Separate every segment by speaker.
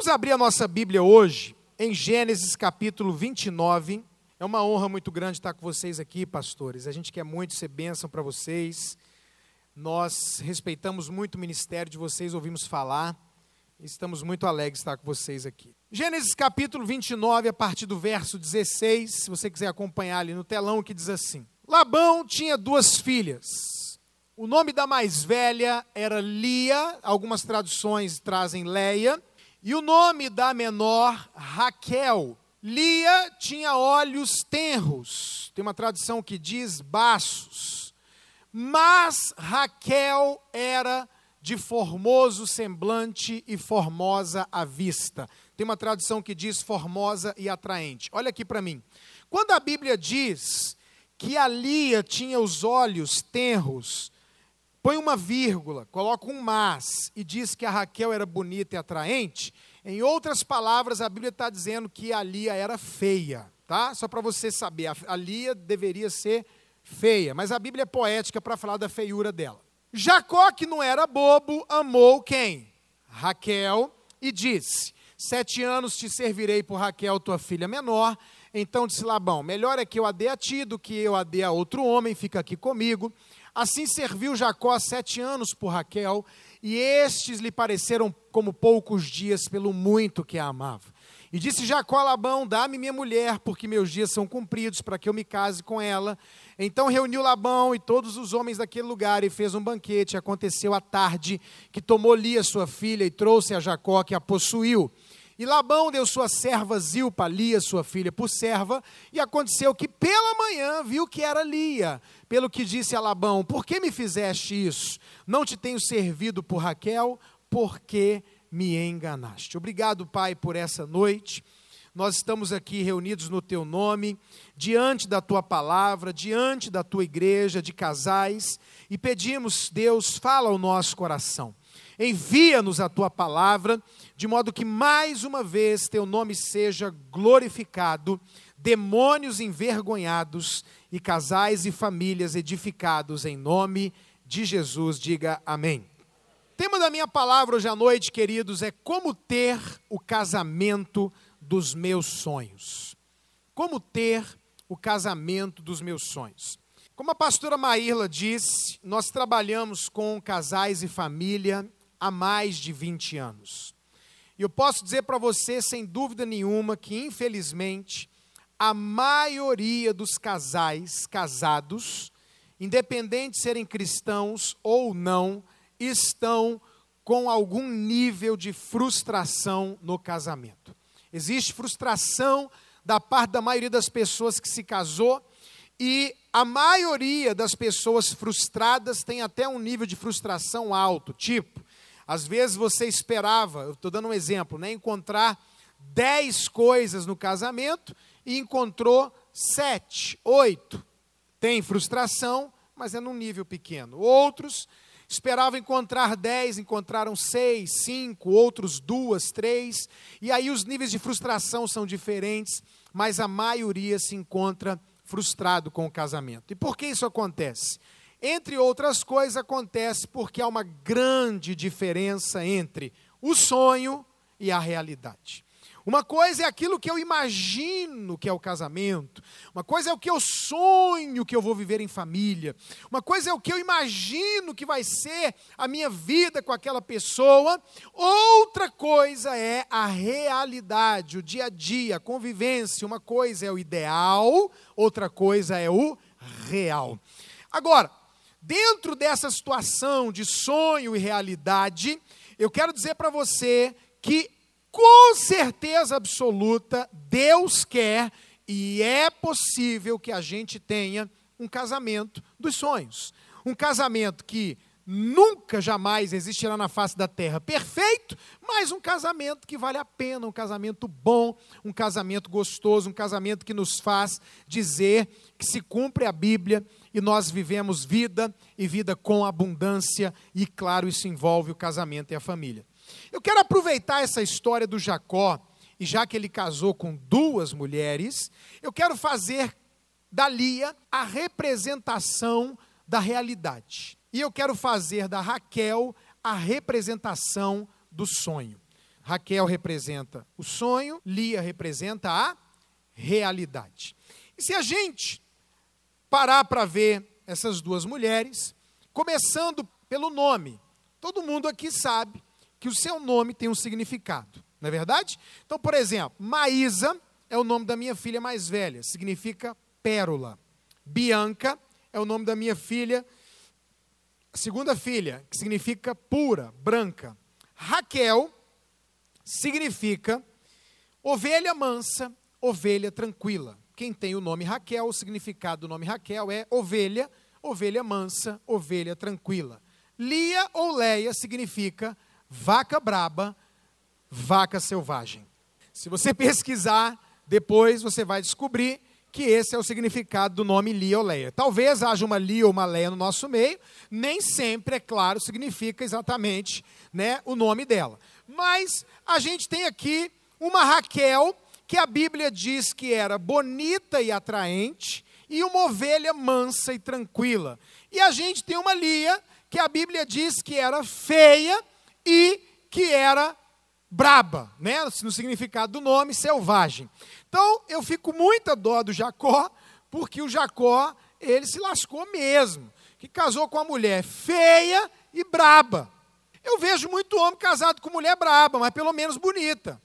Speaker 1: Vamos abrir a nossa Bíblia hoje em Gênesis capítulo 29. É uma honra muito grande estar com vocês aqui, pastores. A gente quer muito ser bênção para vocês. Nós respeitamos muito o ministério de vocês, ouvimos falar. Estamos muito alegres de estar com vocês aqui. Gênesis capítulo 29, a partir do verso 16, se você quiser acompanhar ali no telão, que diz assim: Labão tinha duas filhas. O nome da mais velha era Lia, algumas traduções trazem Leia, e o nome da menor, Raquel. Lia tinha olhos tenros, tem uma tradução que diz baços, mas Raquel era de formoso semblante e formosa à vista. Tem uma tradução que diz formosa e atraente. Olha aqui para mim. Quando a Bíblia diz que a Lia tinha os olhos tenros, põe uma vírgula, coloca um mas e diz que a Raquel era bonita e atraente, em outras palavras, a Bíblia está dizendo que a Lia era feia, tá? Só para você saber, a Lia deveria ser feia, mas a Bíblia é poética para falar da feiura dela. Jacó, que não era bobo, amou quem? Raquel, e disse: Sete anos te servirei por Raquel, tua filha menor. Então disse Labão: Melhor é que eu a dê a ti do que eu a dê a outro homem, fica aqui comigo. Assim serviu Jacó sete anos por Raquel, e estes lhe pareceram como poucos dias pelo muito que a amava. E disse Jacó a Labão: Dá-me minha mulher, porque meus dias são cumpridos, para que eu me case com ela. Então reuniu Labão e todos os homens daquele lugar e fez um banquete. Aconteceu à tarde que tomou Lia, sua filha, e trouxe a Jacó, que a possuiu. E Labão deu sua serva Zilpa, Lia, sua filha, por serva, e aconteceu que pela manhã viu que era Lia, pelo que disse a Labão: Por que me fizeste isso? Não te tenho servido por Raquel, porque me enganaste. Obrigado, Pai, por essa noite. Nós estamos aqui reunidos no teu nome, diante da tua palavra, diante da tua igreja de casais, e pedimos, Deus, fala ao nosso coração. Envia-nos a tua palavra, de modo que mais uma vez teu nome seja glorificado, demônios envergonhados e casais e famílias edificados em nome de Jesus. Diga amém. O tema da minha palavra hoje à noite, queridos, é como ter o casamento dos meus sonhos. Como ter o casamento dos meus sonhos. Como a pastora Maírla disse, nós trabalhamos com casais e família há mais de 20 anos. E eu posso dizer para você, sem dúvida nenhuma, que infelizmente a maioria dos casais casados, independente de serem cristãos ou não, estão com algum nível de frustração no casamento. Existe frustração da parte da maioria das pessoas que se casou e a maioria das pessoas frustradas tem até um nível de frustração alto, tipo, às vezes você esperava, eu estou dando um exemplo, né, encontrar dez coisas no casamento e encontrou sete, oito. Tem frustração, mas é num nível pequeno. Outros esperavam encontrar dez, encontraram seis, cinco, outros duas, três. E aí os níveis de frustração são diferentes, mas a maioria se encontra frustrado com o casamento. E por que isso acontece? Entre outras coisas, acontece porque há uma grande diferença entre o sonho e a realidade. Uma coisa é aquilo que eu imagino que é o casamento, uma coisa é o que eu sonho que eu vou viver em família, uma coisa é o que eu imagino que vai ser a minha vida com aquela pessoa, outra coisa é a realidade, o dia a dia, a convivência. Uma coisa é o ideal, outra coisa é o real. Agora, Dentro dessa situação de sonho e realidade, eu quero dizer para você que, com certeza absoluta, Deus quer e é possível que a gente tenha um casamento dos sonhos. Um casamento que nunca, jamais existirá na face da terra perfeito, mas um casamento que vale a pena, um casamento bom, um casamento gostoso, um casamento que nos faz dizer que se cumpre a Bíblia e nós vivemos vida e vida com abundância, e claro, isso envolve o casamento e a família. Eu quero aproveitar essa história do Jacó, e já que ele casou com duas mulheres, eu quero fazer da Lia a representação da realidade. E eu quero fazer da Raquel a representação do sonho. Raquel representa o sonho, Lia representa a realidade. E se a gente parar para ver essas duas mulheres, começando pelo nome, todo mundo aqui sabe que o seu nome tem um significado, não é verdade? Então, por exemplo, Maísa é o nome da minha filha mais velha, significa pérola. Bianca é o nome da minha filha, segunda filha, que significa pura, branca. Raquel significa ovelha mansa, ovelha tranquila. Quem tem o nome Raquel, o significado do nome Raquel é ovelha, ovelha mansa, ovelha tranquila. Lia ou Leia significa vaca braba, vaca selvagem. Se você pesquisar, depois você vai descobrir que esse é o significado do nome Lia ou Leia. Talvez haja uma Lia ou uma Leia no nosso meio, nem sempre, é claro, significa exatamente né, o nome dela. Mas a gente tem aqui uma Raquel, que a Bíblia diz que era bonita e atraente, e uma ovelha mansa e tranquila. E a gente tem uma Lia, que a Bíblia diz que era feia e que era braba, né? no significado do nome, selvagem. Então, eu fico muita dó do Jacó, porque o Jacó, ele se lascou mesmo, que casou com uma mulher feia e braba. Eu vejo muito homem casado com mulher braba, mas pelo menos bonita.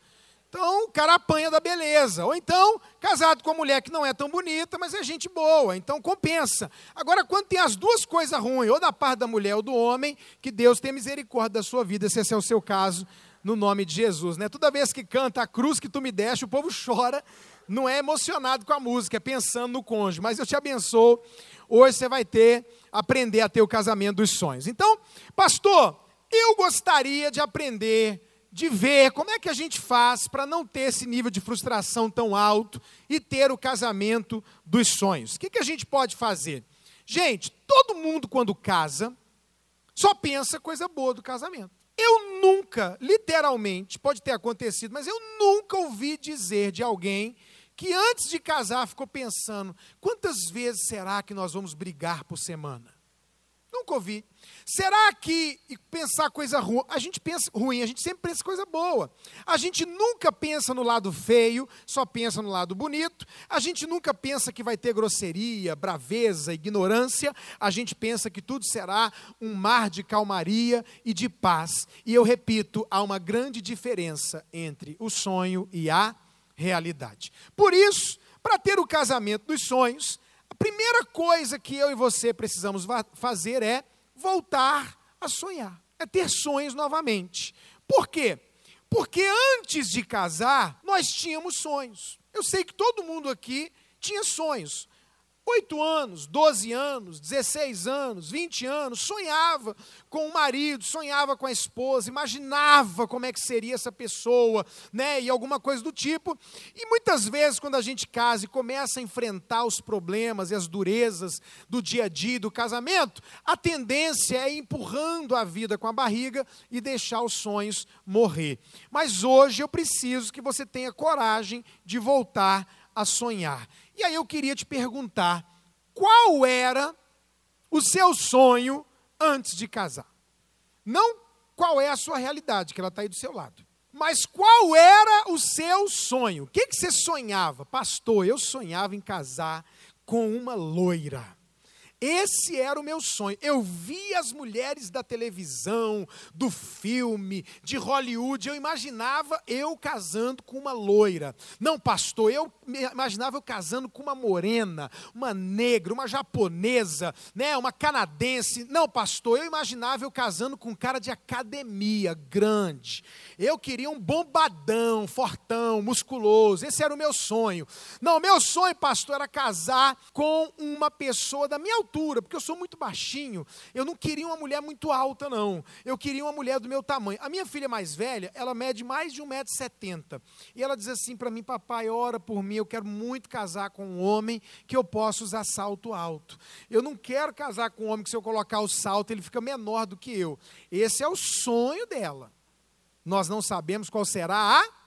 Speaker 1: Então, o cara apanha da beleza. Ou então, casado com uma mulher que não é tão bonita, mas é gente boa. Então, compensa. Agora, quando tem as duas coisas ruins, ou da parte da mulher ou do homem, que Deus tenha misericórdia da sua vida, se esse é o seu caso, no nome de Jesus. Né? Toda vez que canta a cruz que tu me deste, o povo chora, não é emocionado com a música, é pensando no cônjuge. Mas eu te abençoo, hoje você vai ter, aprender a ter o casamento dos sonhos. Então, pastor, eu gostaria de aprender, de ver como é que a gente faz para não ter esse nível de frustração tão alto e ter o casamento dos sonhos. O que, que a gente pode fazer? Gente, todo mundo quando casa, só pensa coisa boa do casamento. Eu nunca, literalmente, pode ter acontecido, mas eu nunca ouvi dizer de alguém que antes de casar ficou pensando: quantas vezes será que nós vamos brigar por semana? Nunca ouvi. Será que pensar coisa ruim, a gente pensa ruim, a gente sempre pensa coisa boa. A gente nunca pensa no lado feio, só pensa no lado bonito. A gente nunca pensa que vai ter grosseria, braveza, ignorância. A gente pensa que tudo será um mar de calmaria e de paz. E eu repito, há uma grande diferença entre o sonho e a realidade. Por isso, para ter o casamento dos sonhos, primeira coisa que eu e você precisamos fazer é voltar a sonhar, é ter sonhos novamente. Por quê? Porque antes de casar, nós tínhamos sonhos. Eu sei que todo mundo aqui tinha sonhos. 8 anos, 12 anos, 16 anos, 20 anos, sonhava com o marido, sonhava com a esposa, imaginava como é que seria essa pessoa, né, e alguma coisa do tipo. E muitas vezes quando a gente casa e começa a enfrentar os problemas e as durezas do dia a dia do casamento, a tendência é ir empurrando a vida com a barriga e deixar os sonhos morrer. Mas hoje eu preciso que você tenha coragem de voltar a sonhar. E aí eu queria te perguntar: qual era o seu sonho antes de casar? Não qual é a sua realidade, que ela está aí do seu lado. Mas qual era o seu sonho? O que, que você sonhava? Pastor, eu sonhava em casar com uma loira. Esse era o meu sonho. Eu via as mulheres da televisão, do filme, de Hollywood, eu imaginava eu casando com uma loira. Não, pastor, eu imaginava eu casando com uma morena, uma negra, uma japonesa, né, uma canadense. Não, pastor, eu imaginava eu casando com um cara de academia, grande. Eu queria um bombadão, fortão, musculoso. Esse era o meu sonho. Não, meu sonho, pastor, era casar com uma pessoa da minha porque eu sou muito baixinho. Eu não queria uma mulher muito alta, não. Eu queria uma mulher do meu tamanho. A minha filha mais velha, ela mede mais de 1,70m. E ela diz assim para mim, papai, ora por mim, eu quero muito casar com um homem que eu possa usar salto alto. Eu não quero casar com um homem que se eu colocar o salto, ele fica menor do que eu. Esse é o sonho dela. Nós não sabemos qual será a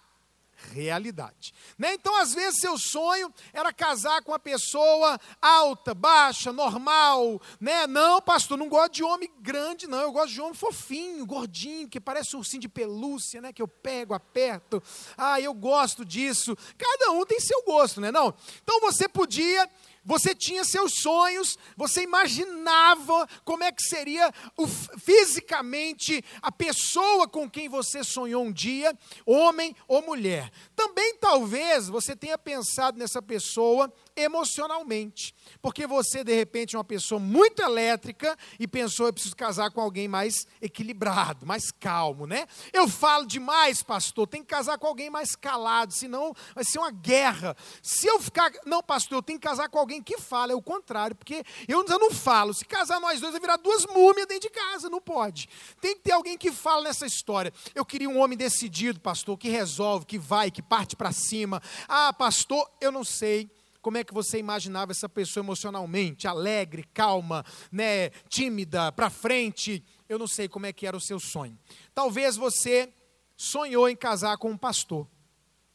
Speaker 1: realidade. Né? Então, às vezes, seu sonho era casar com uma pessoa alta, baixa, normal. Né? Não, pastor, não gosto de homem grande, não. Eu gosto de homem fofinho, gordinho, que parece um ursinho de pelúcia, né? que eu pego, aperto. Ah, eu gosto disso. Cada um tem seu gosto, né? não? Então, você podia você tinha seus sonhos, você imaginava como é que seria o, fisicamente a pessoa com quem você sonhou um dia, homem ou mulher. Também talvez você tenha pensado nessa pessoa emocionalmente. Porque você, de repente, é uma pessoa muito elétrica e pensou, eu preciso casar com alguém mais equilibrado, mais calmo, né? Eu falo demais, pastor, tem que casar com alguém mais calado, senão vai ser uma guerra. Se eu ficar, não, pastor, eu tenho que casar com alguém que fala, é o contrário, porque eu não falo. Se casar nós dois, vai virar duas múmias dentro de casa, não pode. Tem que ter alguém que fala nessa história. Eu queria um homem decidido, pastor, que resolve, que vai, que parte para cima. Ah, pastor, eu não sei como é que você imaginava essa pessoa emocionalmente, alegre, calma, né, tímida, para frente? Eu não sei como é que era o seu sonho. Talvez você sonhou em casar com um pastor.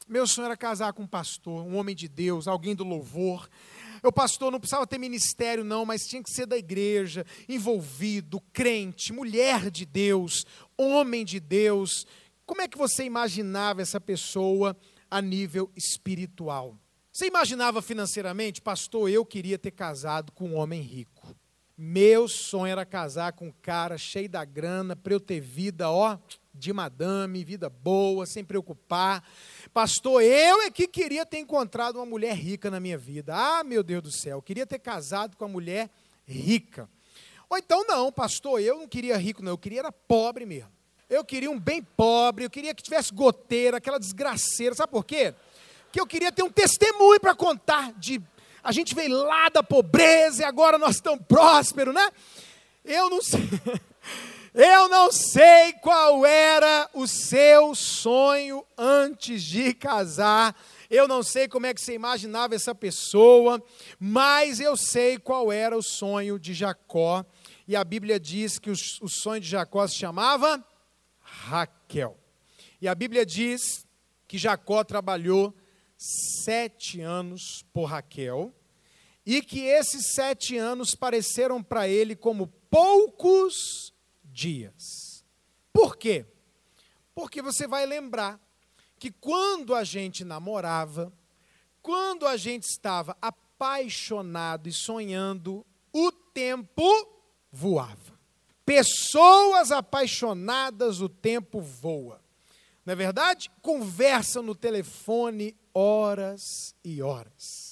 Speaker 1: Meu sonho era casar com um pastor, um homem de Deus, alguém do louvor. O pastor não precisava ter ministério, não, mas tinha que ser da igreja, envolvido, crente, mulher de Deus, homem de Deus. Como é que você imaginava essa pessoa a nível espiritual? Você imaginava financeiramente, pastor, eu queria ter casado com um homem rico. Meu sonho era casar com um cara cheio da grana, para eu ter vida, ó, de madame, vida boa, sem preocupar. Pastor, eu é que queria ter encontrado uma mulher rica na minha vida. Ah, meu Deus do céu, queria ter casado com uma mulher rica. Ou então, não, pastor, eu não queria rico, não, eu queria era pobre mesmo. Eu queria um bem pobre, eu queria que tivesse goteira, aquela desgraceira. Sabe por quê? Que eu queria ter um testemunho para contar de a gente veio lá da pobreza e agora nós estamos prósperos, né? Eu não sei. Eu não sei qual era o seu sonho antes de casar. Eu não sei como é que você imaginava essa pessoa, mas eu sei qual era o sonho de Jacó. E a Bíblia diz que o, o sonho de Jacó se chamava Raquel. E a Bíblia diz que Jacó trabalhou sete anos por Raquel, e que esses sete anos pareceram para ele como poucos dias. Por quê? Porque você vai lembrar que quando a gente namorava, quando a gente estava apaixonado e sonhando, o tempo voava. Pessoas apaixonadas, o tempo voa. Não é verdade? Conversam no telefone horas e horas.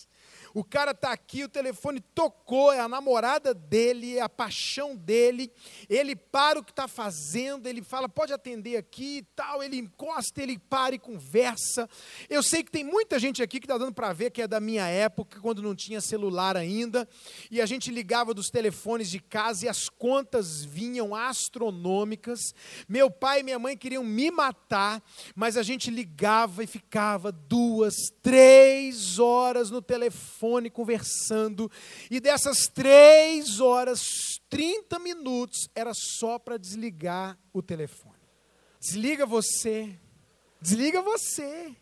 Speaker 1: O cara está aqui, o telefone tocou, é a namorada dele, é a paixão dele. Ele para o que está fazendo, ele fala, pode atender aqui e tal. Ele encosta, ele para e conversa. Eu sei que tem muita gente aqui que está dando para ver que é da minha época, quando não tinha celular ainda. E a gente ligava dos telefones de casa e as contas vinham astronômicas. Meu pai e minha mãe queriam me matar, mas a gente ligava e ficava duas, três horas no telefone telefone conversando, e dessas três horas, 30 minutos, era só para desligar o telefone. Desliga você, desliga você.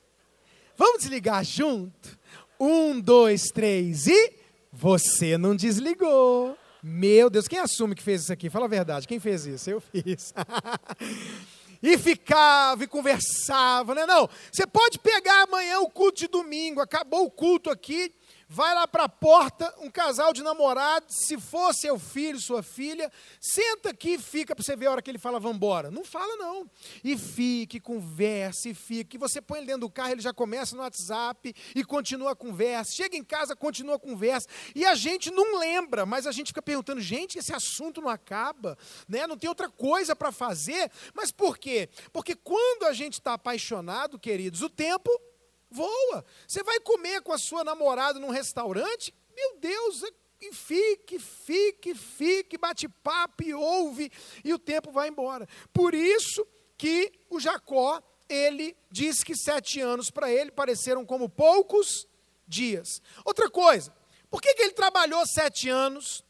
Speaker 1: Vamos desligar junto? Um, dois, três e você não desligou. Meu Deus, quem assume que fez isso aqui? Fala a verdade, quem fez isso? Eu fiz. e ficava e conversava, né? Não, você pode pegar amanhã o culto de domingo, acabou o culto aqui, vai lá para a porta, um casal de namorados, se for seu filho, sua filha, senta aqui e fica para você ver a hora que ele fala, vamos embora. Não fala não. E fique, converse, e fique. Você põe ele dentro do carro, ele já começa no WhatsApp e continua a conversa. Chega em casa, continua a conversa. E a gente não lembra, mas a gente fica perguntando, gente, esse assunto não acaba, né? não tem outra coisa para fazer. Mas por quê? Porque quando a gente está apaixonado, queridos, o tempo voa. Você vai comer com a sua namorada num restaurante, meu Deus, e fique, fique, fique, bate papo e ouve, e o tempo vai embora. Por isso que o Jacó, ele diz que sete anos para ele pareceram como poucos dias. Outra coisa, por que, que ele trabalhou sete anos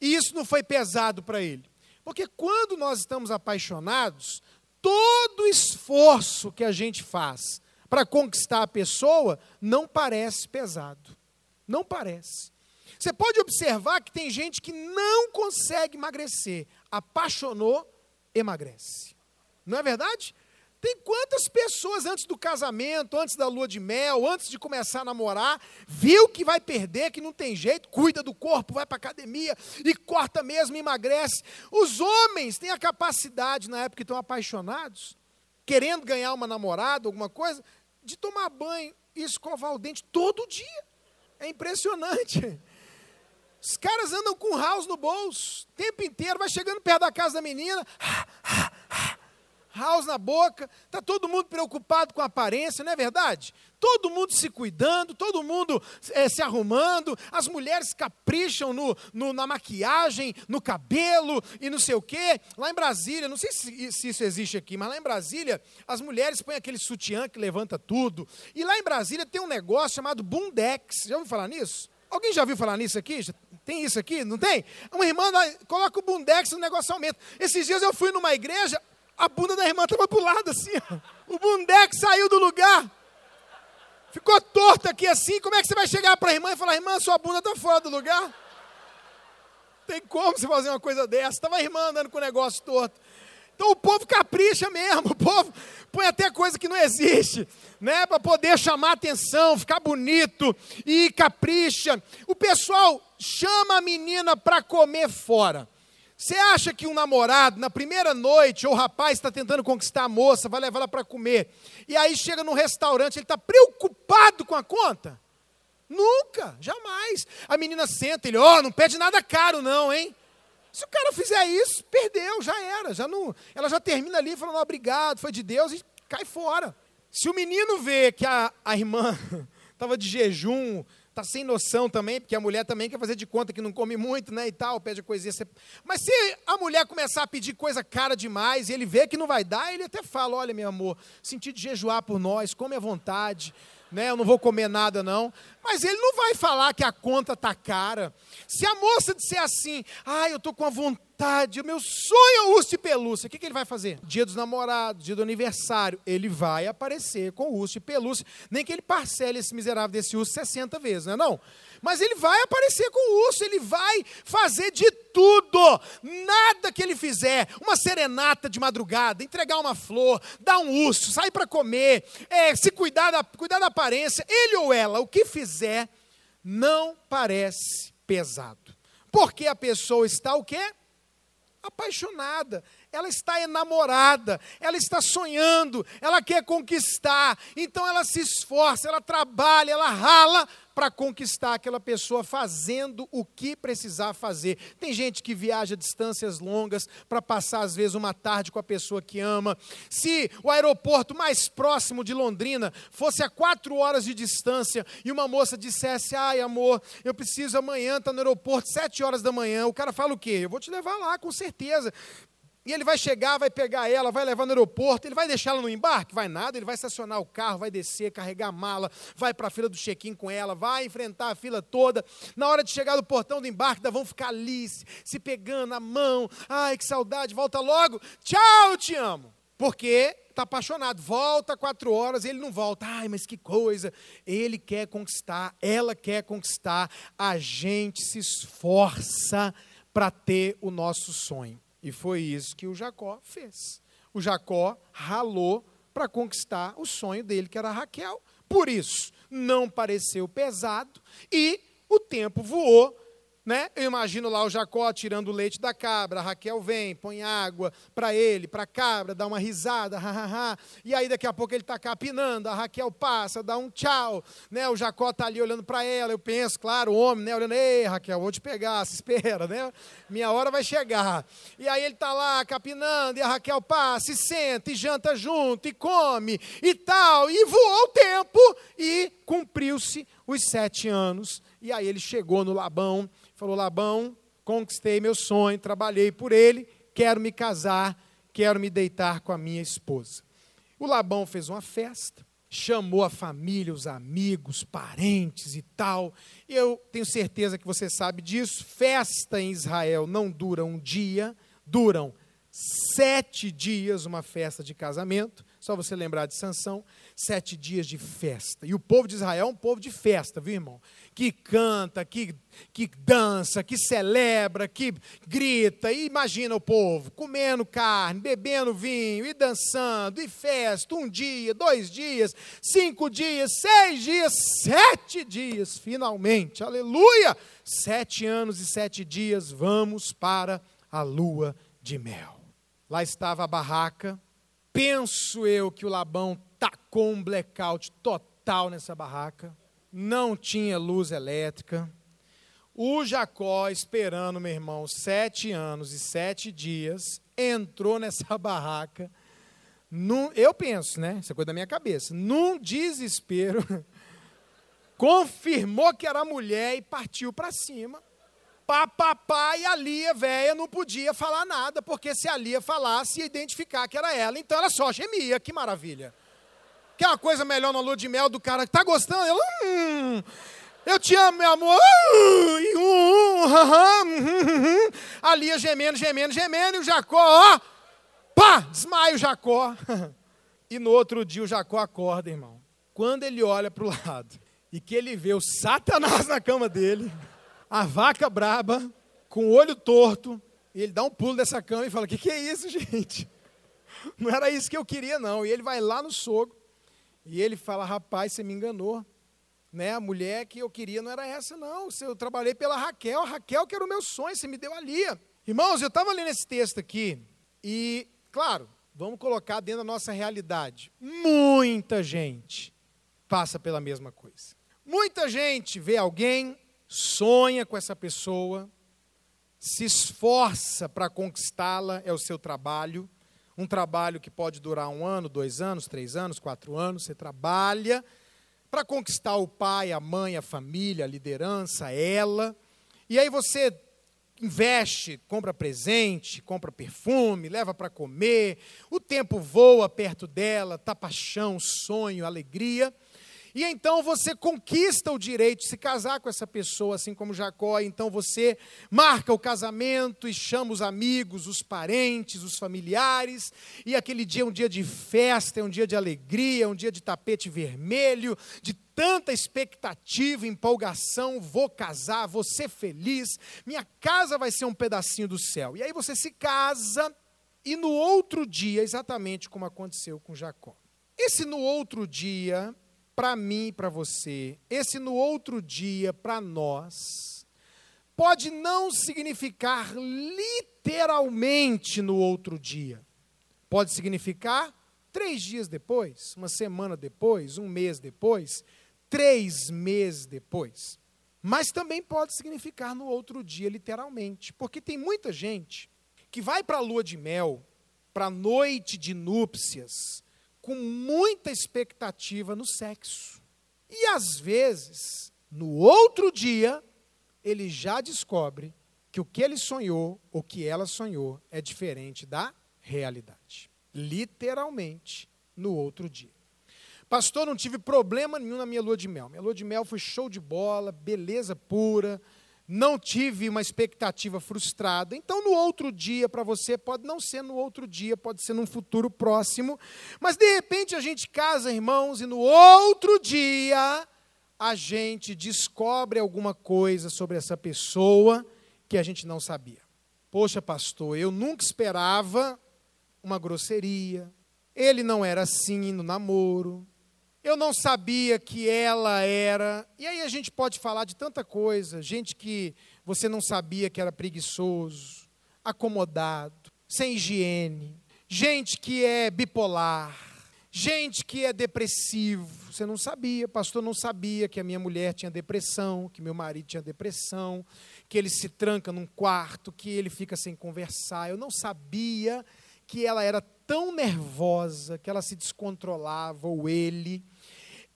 Speaker 1: e isso não foi pesado para ele? Porque quando nós estamos apaixonados, todo esforço que a gente faz para conquistar a pessoa, não parece pesado. Não parece. Você pode observar que tem gente que não consegue emagrecer, apaixonou, emagrece. Não é verdade? Tem quantas pessoas antes do casamento, antes da lua de mel, antes de começar a namorar, viu que vai perder, que não tem jeito, cuida do corpo, vai para academia e corta mesmo, emagrece. Os homens têm a capacidade, na época que estão apaixonados, querendo ganhar uma namorada, alguma coisa, de tomar banho e escovar o dente todo dia. É impressionante. Os caras andam com house no bolso, o tempo inteiro, vai chegando perto da casa da menina, house na boca, está todo mundo preocupado com a aparência, não é verdade? Todo mundo se cuidando, todo mundo é, se arrumando, as mulheres capricham no, no, na maquiagem, no cabelo e não sei o quê. Lá em Brasília, não sei se, se isso existe aqui, mas lá em Brasília, as mulheres põem aquele sutiã que levanta tudo. E lá em Brasília tem um negócio chamado Bundex. Já ouviu falar nisso? Alguém já ouviu falar nisso aqui? Tem isso aqui? Não tem? Uma irmã coloca o bundex no negócio aumenta. Esses dias eu fui numa igreja, a bunda da irmã estava para o lado assim. O bundex saiu do lugar. Ficou torto aqui assim. Como é que você vai chegar para a irmã e falar, irmã, sua bunda está fora do lugar? Tem como você fazer uma coisa dessa? Estava a irmã andando com o negócio torto. Então o povo capricha mesmo, o povo põe até coisa que não existe, né, para poder chamar atenção, ficar bonito e capricha. O pessoal chama a menina para comer fora. Você acha que um namorado, na primeira noite, ou o rapaz está tentando conquistar a moça, vai levar ela para comer, e aí chega num restaurante, ele está preocupado com a conta? Nunca, jamais. A menina senta, ele, ó, oh, não pede nada caro, não, hein? Se o cara fizer isso, perdeu, já era. Já não, ela já termina ali falando obrigado, foi de Deus e cai fora. Se o menino vê que a, a irmã estava de jejum, Está sem noção também, porque a mulher também quer fazer de conta que não come muito, né, e tal, pede coisinha. Mas se a mulher começar a pedir coisa cara demais e ele vê que não vai dar, ele até fala, olha, meu amor, senti de jejuar por nós, come à vontade, né, eu não vou comer nada não. Mas ele não vai falar que a conta tá cara. Se a moça disser assim, ah, eu tô com a vontade, o meu sonho é o urso de pelúcia, o que, que ele vai fazer? Dia dos namorados, dia do aniversário, ele vai aparecer com o urso de pelúcia, nem que ele parcele esse miserável desse urso 60 vezes, não é não? Mas ele vai aparecer com o urso, ele vai fazer de tudo, nada que ele fizer, uma serenata de madrugada, entregar uma flor, dar um urso, sair para comer, é, se cuidar da, cuidar da aparência, ele ou ela, o que fizer, não parece pesado. Porque a pessoa está o quê? Apaixonada, ela está enamorada, ela está sonhando, ela quer conquistar, então ela se esforça, ela trabalha, ela rala para conquistar aquela pessoa fazendo o que precisar fazer. Tem gente que viaja distâncias longas para passar, às vezes, uma tarde com a pessoa que ama. Se o aeroporto mais próximo de Londrina fosse a quatro horas de distância e uma moça dissesse: Ai, amor, eu preciso amanhã estar tá no aeroporto, sete horas da manhã, o cara fala o quê? Eu vou te levar lá, com certeza. E ele vai chegar, vai pegar ela, vai levar no aeroporto, ele vai deixá-la no embarque? Vai nada, ele vai estacionar o carro, vai descer, carregar a mala, vai para a fila do check-in com ela, vai enfrentar a fila toda. Na hora de chegar no portão do embarque, ainda vão ficar ali, se pegando a mão. Ai, que saudade, volta logo. Tchau, te amo. Porque está apaixonado, volta quatro horas, ele não volta. Ai, mas que coisa! Ele quer conquistar, ela quer conquistar. A gente se esforça para ter o nosso sonho. E foi isso que o Jacó fez. O Jacó ralou para conquistar o sonho dele, que era Raquel. Por isso, não pareceu pesado e o tempo voou né? Eu imagino lá o Jacó tirando o leite da cabra, a Raquel vem, põe água para ele, para a cabra, dá uma risada, ha, ha, ha. e aí daqui a pouco ele está capinando, a Raquel passa, dá um tchau, né? o Jacó está ali olhando para ela, eu penso, claro, o homem, né? olhando, ei Raquel, vou te pegar, se espera, né? minha hora vai chegar, e aí ele está lá capinando, e a Raquel passa, e senta, e janta junto, e come, e tal, e voou o tempo, e cumpriu-se os sete anos, e aí ele chegou no Labão, Falou: Labão, conquistei meu sonho, trabalhei por ele, quero me casar, quero me deitar com a minha esposa. O Labão fez uma festa, chamou a família, os amigos, parentes e tal. Eu tenho certeza que você sabe disso. Festa em Israel não dura um dia, duram sete dias uma festa de casamento. Só você lembrar de Sansão, sete dias de festa. E o povo de Israel é um povo de festa, viu, irmão? Que canta, que, que dança, que celebra, que grita. E imagina o povo comendo carne, bebendo vinho, e dançando, e festa, um dia, dois dias, cinco dias, seis dias, sete dias, finalmente, aleluia! Sete anos e sete dias, vamos para a lua de mel. Lá estava a barraca, Penso eu que o Labão tacou um blackout total nessa barraca. Não tinha luz elétrica. O Jacó, esperando, meu irmão, sete anos e sete dias, entrou nessa barraca. Num, eu penso, né? Isso é coisa da minha cabeça. Num desespero, confirmou que era mulher e partiu para cima papapá, e a Lia, velha, não podia falar nada, porque se a Lia falasse, ia identificar que era ela. Então ela só gemia, que maravilha. Que é uma coisa melhor na lua de mel do cara que tá gostando? Ela, hum, eu te amo, meu amor. Uh, a Lia gemendo, gemendo, gemendo, e o Jacó, ó, pá, desmaia o Jacó. E no outro dia o Jacó acorda, irmão. Quando ele olha para o lado e que ele vê o Satanás na cama dele a vaca braba, com o olho torto, e ele dá um pulo dessa cama e fala: O que, que é isso, gente? Não era isso que eu queria, não. E ele vai lá no sogro e ele fala: Rapaz, você me enganou. Né? A mulher que eu queria não era essa, não. Eu trabalhei pela Raquel, a Raquel que era o meu sonho, você me deu a Lia. Irmãos, eu estava lendo esse texto aqui e, claro, vamos colocar dentro da nossa realidade. Muita gente passa pela mesma coisa. Muita gente vê alguém, sonha com essa pessoa, se esforça para conquistá-la, é o seu trabalho. Um trabalho que pode durar um ano, dois anos, três anos, quatro anos. Você trabalha para conquistar o pai, a mãe, a família, a liderança, ela. E aí você investe, compra presente, compra perfume, leva para comer. O tempo voa perto dela, tá paixão, sonho, alegria. E então você conquista o direito de se casar com essa pessoa, assim como Jacó. Então você marca o casamento e chama os amigos, os parentes, os familiares. E aquele dia é um dia de festa, é um dia de alegria, é um dia de tapete vermelho, de tanta expectativa, empolgação. Vou casar, vou ser feliz, minha casa vai ser um pedacinho do céu. E aí você se casa, e no outro dia, exatamente como aconteceu com Jacó. Esse no outro dia para mim e para você, esse no outro dia para nós, pode não significar literalmente no outro dia. Pode significar três dias depois, uma semana depois, um mês depois, três meses depois. Mas também pode significar no outro dia, literalmente. Porque tem muita gente que vai para a lua de mel, para a noite de núpcias, com muita expectativa no sexo. E às vezes, no outro dia, ele já descobre que o que ele sonhou, ou que ela sonhou, é diferente da realidade. Literalmente, no outro dia. Pastor, não tive problema nenhum na minha lua de mel. Minha lua de mel foi show de bola, beleza pura, não tive uma expectativa frustrada. Então, no outro dia, para você, pode não ser no outro dia, pode ser num futuro próximo. Mas, de repente, a gente casa, irmãos, e no outro dia, a gente descobre alguma coisa sobre essa pessoa que a gente não sabia. Poxa, pastor, eu nunca esperava uma grosseria. Ele não era assim no namoro. Eu não sabia que ela era. E aí a gente pode falar de tanta coisa. Gente que você não sabia que era preguiçoso, acomodado, sem higiene. Gente que é bipolar. Gente que é depressivo. Você não sabia, pastor não sabia que a minha mulher tinha depressão, que meu marido tinha depressão, que ele se tranca num quarto, que ele fica sem conversar. Eu não sabia que ela era tão nervosa, que ela se descontrolava, ou ele.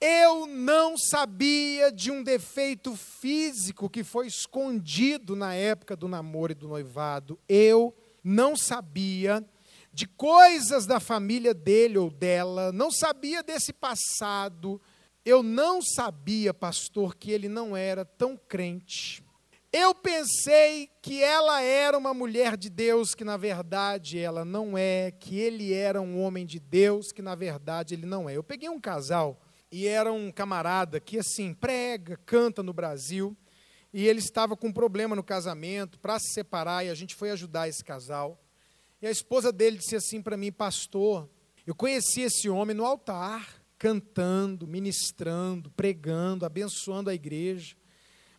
Speaker 1: Eu não sabia de um defeito físico que foi escondido na época do namoro e do noivado. Eu não sabia de coisas da família dele ou dela, não sabia desse passado. Eu não sabia, pastor, que ele não era tão crente, Eu pensei que ela era uma mulher de Deus, que na verdade ela não é, que ele era um homem de Deus, que na verdade ele não é. Eu peguei um casal e era um camarada que assim prega, canta no Brasil, e ele estava com um problema no casamento para se separar e a gente foi ajudar esse casal. E a esposa dele disse assim para mim, pastor, eu conheci esse homem no altar, cantando, ministrando, pregando, abençoando a igreja.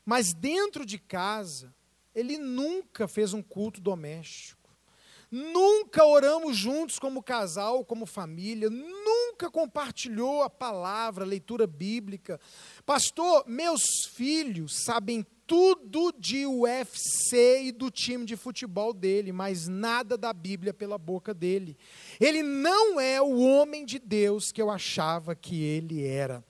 Speaker 1: Mas dentro de casa, ele nunca fez um culto doméstico. Nunca oramos juntos como casal, como família, nunca compartilhou a palavra, a leitura bíblica. Pastor, meus filhos sabem tudo de UFC e do time de futebol dele, mas nada da Bíblia pela boca dele. Ele não é o homem de Deus que eu achava que ele era.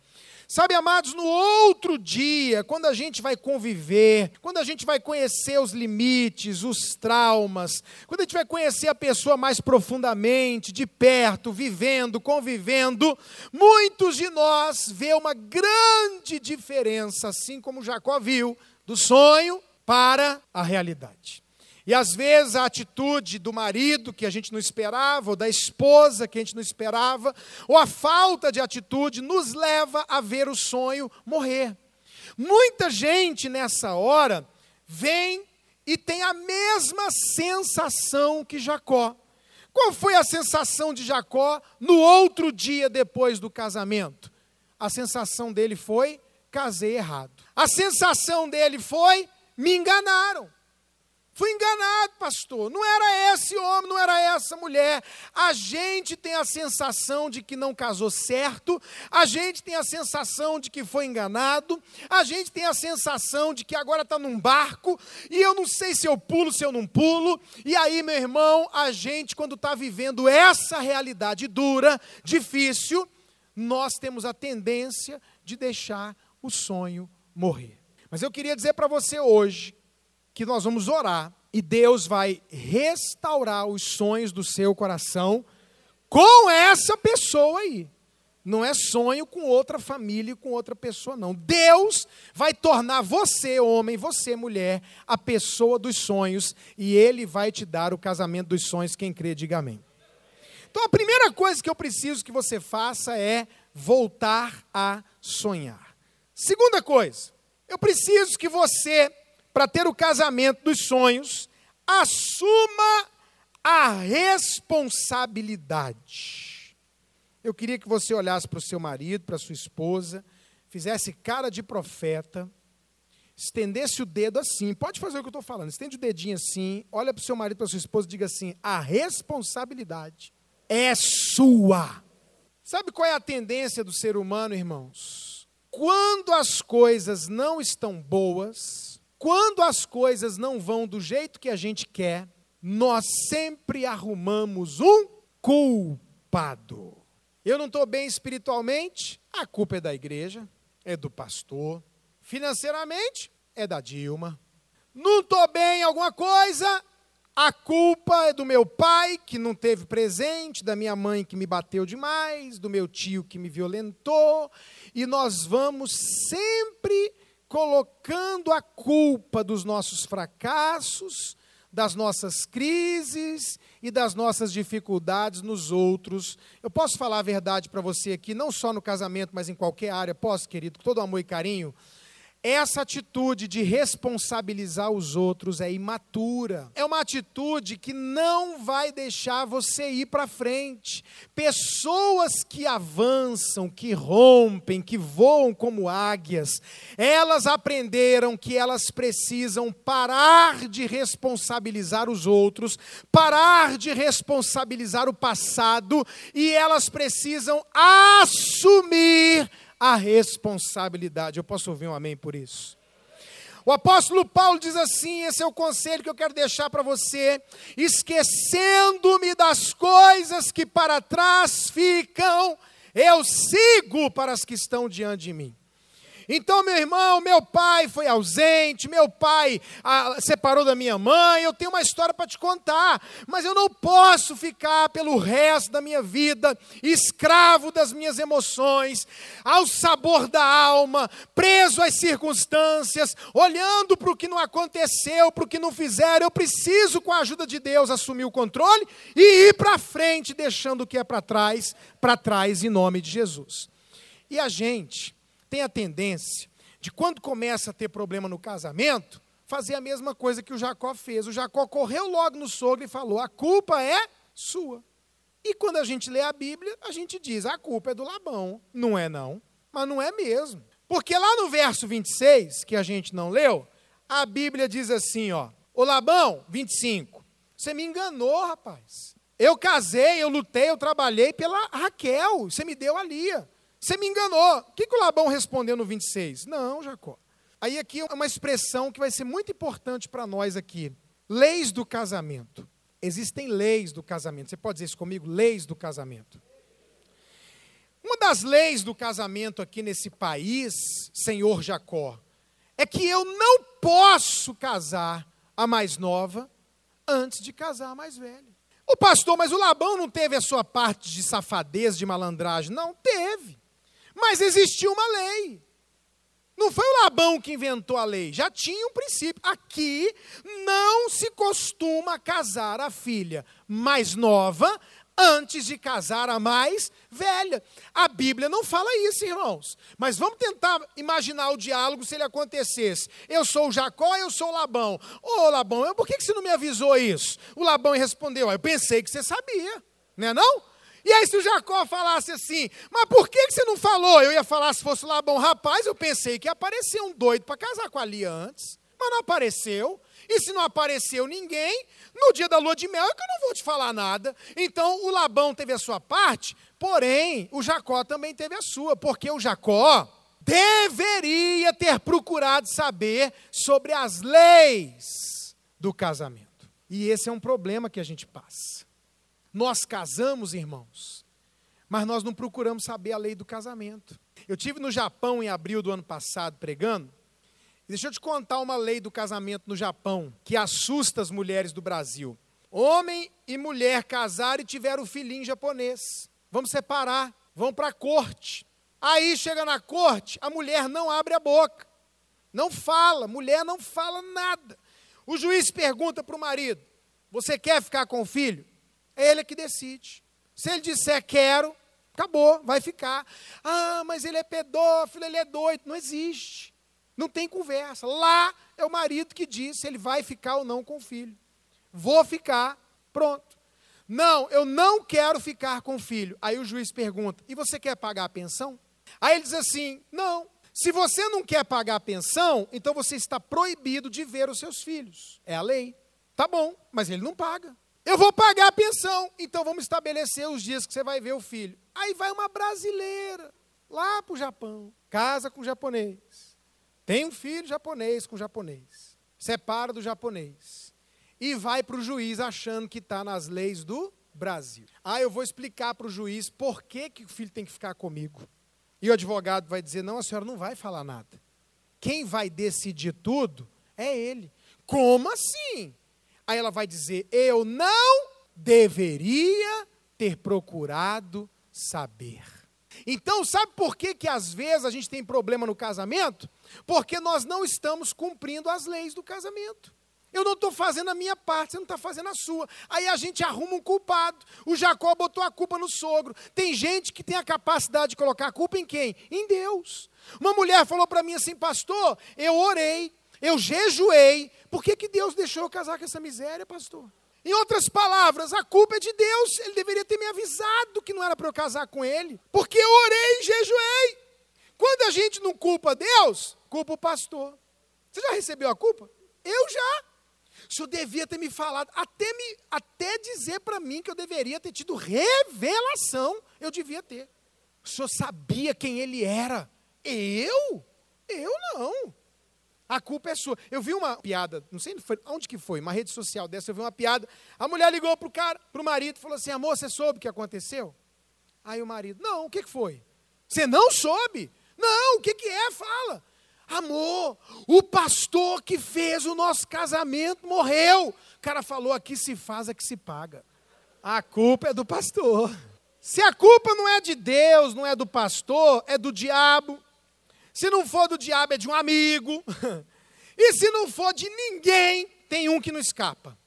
Speaker 1: Sabe, amados, no outro dia, quando a gente vai conviver, quando a gente vai conhecer os limites, os traumas, quando a gente vai conhecer a pessoa mais profundamente, de perto, vivendo, convivendo, muitos de nós vê uma grande diferença, assim como Jacó viu, do sonho para a realidade. E às vezes a atitude do marido que a gente não esperava, ou da esposa que a gente não esperava, ou a falta de atitude nos leva a ver o sonho morrer. Muita gente nessa hora vem e tem a mesma sensação que Jacó. Qual foi a sensação de Jacó no outro dia depois do casamento? A sensação dele foi: casei errado. A sensação dele foi: me enganaram. Fui enganado, pastor. Não era esse homem, não era essa mulher. A gente tem a sensação de que não casou certo, a gente tem a sensação de que foi enganado, a gente tem a sensação de que agora está num barco e eu não sei se eu pulo, se eu não pulo. E aí, meu irmão, a gente, quando está vivendo essa realidade dura, difícil, nós temos a tendência de deixar o sonho morrer. Mas eu queria dizer para você hoje que nós vamos orar e Deus vai restaurar os sonhos do seu coração com essa pessoa aí. Não é sonho com outra família e com outra pessoa, não. Deus vai tornar você, homem, você, mulher, a pessoa dos sonhos e Ele vai te dar o casamento dos sonhos. Quem crê, diga amém. Então, a primeira coisa que eu preciso que você faça é voltar a sonhar. Segunda coisa, eu preciso que você para ter o casamento dos sonhos, assuma a responsabilidade. Eu queria que você olhasse para o seu marido, para a sua esposa, fizesse cara de profeta, estendesse o dedo assim, pode fazer o que eu estou falando, estende o dedinho assim, olha para o seu marido, para a sua esposa e diga assim: a responsabilidade é sua. Sabe qual é a tendência do ser humano, irmãos? Quando as coisas não estão boas, quando as coisas não vão do jeito que a gente quer, nós sempre arrumamos um culpado. Eu não estou bem espiritualmente, a culpa é da igreja, é do pastor. Financeiramente, é da Dilma. Não estou bem em alguma coisa, a culpa é do meu pai, que não teve presente, da minha mãe, que me bateu demais, do meu tio, que me violentou. E nós vamos sempre colocando a culpa dos nossos fracassos, das nossas crises e das nossas dificuldades nos outros. Eu posso falar a verdade para você aqui, não só no casamento, mas em qualquer área. Posso, querido, com todo amor e carinho? Essa atitude de responsabilizar os outros é imatura. É uma atitude que não vai deixar você ir para frente. Pessoas que avançam, que rompem, que voam como águias, elas aprenderam que elas precisam parar de responsabilizar os outros, parar de responsabilizar o passado e elas precisam assumir a responsabilidade. Eu posso ouvir um amém por isso? O apóstolo Paulo diz assim: esse é o conselho que eu quero deixar para você, esquecendo-me das coisas que para trás ficam, eu sigo para as que estão diante de mim. Então, meu irmão, meu pai foi ausente, meu pai ah, separou da minha mãe, eu tenho uma história para te contar, mas eu não posso ficar pelo resto da minha vida escravo das minhas emoções, ao sabor da alma, preso às circunstâncias, olhando para o que não aconteceu, para o que não fizeram. Eu preciso, com a ajuda de Deus, assumir o controle e ir para frente, deixando o que é para trás, para trás, em nome de Jesus. E a gente tem a tendência de, quando começa a ter problema no casamento, fazer a mesma coisa que o Jacó fez. O Jacó correu logo no sogro e falou: a culpa é sua. E quando a gente lê a Bíblia, a gente diz: a culpa é do Labão. Não é, não. Mas não é mesmo. Porque lá no verso 26, que a gente não leu, a Bíblia diz assim: ó, o Labão, 25, você me enganou, rapaz. Eu casei, eu lutei, eu trabalhei pela Raquel, você me deu a Lia. Você me enganou. O que, que o Labão respondeu no 26? Não, Jacó. Aí aqui é uma expressão que vai ser muito importante para nós aqui. Leis do casamento. Existem leis do casamento. Você pode dizer isso comigo? Leis do casamento. Uma das leis do casamento aqui nesse país, senhor Jacó, é que eu não posso casar a mais nova antes de casar a mais velha. O pastor, mas o Labão não teve a sua parte de safadez, de malandragem? Não, teve. Mas existia uma lei. Não foi o Labão que inventou a lei, já tinha um princípio. Aqui não se costuma casar a filha mais nova antes de casar a mais velha. A Bíblia não fala isso, irmãos. Mas vamos tentar imaginar o diálogo se ele acontecesse. Eu sou o Jacó, eu sou o Labão. Ô Labão, por que você não me avisou isso? O Labão respondeu: Eu pensei que você sabia, não é não? E aí, se o Jacó falasse assim, mas por que, você não falou? Eu ia falar se fosse lá bom rapaz, eu pensei que ia aparecer um doido para casar com a Lia antes, mas não apareceu. E se não apareceu ninguém, no dia da lua de mel é que eu não vou te falar nada. Então o Labão teve a sua parte, porém o Jacó também teve a sua, porque o Jacó deveria ter procurado saber sobre as leis do casamento. E esse é um problema que a gente passa. Nós casamos, irmãos, mas nós não procuramos saber a lei do casamento. Eu tive no Japão em abril do ano passado pregando. Deixa eu te contar uma lei do casamento no Japão que assusta as mulheres do Brasil. Homem e mulher casaram e tiveram um filhinho japonês. Vamos separar, vão para a corte. Aí chega na corte, a mulher não abre a boca, não fala, mulher não fala nada. O juiz pergunta para o marido: Você quer ficar com o filho? É ele que decide. Se ele disser quero, acabou, vai ficar. Ah, mas ele é pedófilo, ele é doido. Não existe. Não tem conversa. Lá é o marido que diz se ele vai ficar ou não com o filho. Vou ficar, pronto. Não, eu não quero ficar com o filho. Aí o juiz pergunta: e você quer pagar a pensão? Aí ele diz assim: não. Se você não quer pagar a pensão, então você está proibido de ver os seus filhos. É a lei. Tá bom, mas ele não paga. Eu vou pagar a pensão, então vamos estabelecer os dias que você vai ver o filho. Aí vai uma brasileira lá para o Japão, casa com japonês, tem um filho japonês com japonês, separa do japonês e vai para o juiz achando que está nas leis do Brasil. Aí eu vou explicar para o juiz por que, que o filho tem que ficar comigo. E o advogado vai dizer: não, a senhora não vai falar nada. Quem vai decidir tudo é ele. Como assim? Aí ela vai dizer: Eu não deveria ter procurado saber. Então, sabe por que, que às vezes a gente tem problema no casamento? Porque nós não estamos cumprindo as leis do casamento. Eu não estou fazendo a minha parte, você não está fazendo a sua. Aí a gente arruma um culpado. O Jacó botou a culpa no sogro. Tem gente que tem a capacidade de colocar a culpa em quem? Em Deus. Uma mulher falou para mim assim, pastor, eu orei, eu jejuei. Por que, que Deus deixou eu casar com essa miséria, pastor? Em outras palavras, a culpa é de Deus. Ele deveria ter me avisado que não era para eu casar com ele. Porque eu orei e jejuei. Quando a gente não culpa Deus, culpa o pastor. Você já recebeu a culpa? Eu já. O senhor devia ter me falado, até, me, até dizer para mim que eu deveria ter tido revelação, eu devia ter. O senhor sabia quem ele era. Eu? Eu não. A culpa é sua. Eu vi uma piada, não sei onde que foi, uma rede social dessa, eu vi uma piada. A mulher ligou para o cara, para o marido, falou assim: amor, você soube o que aconteceu? Aí o marido, não, o que, que foi? Você não soube? Não, o que, que é? Fala. Amor, o pastor que fez o nosso casamento morreu. O cara falou: aqui se faz, aqui se paga. A culpa é do pastor. Se a culpa não é de Deus, não é do pastor, é do diabo. Se não for do diabo, é de um amigo. E se não for de ninguém, tem um que não escapa.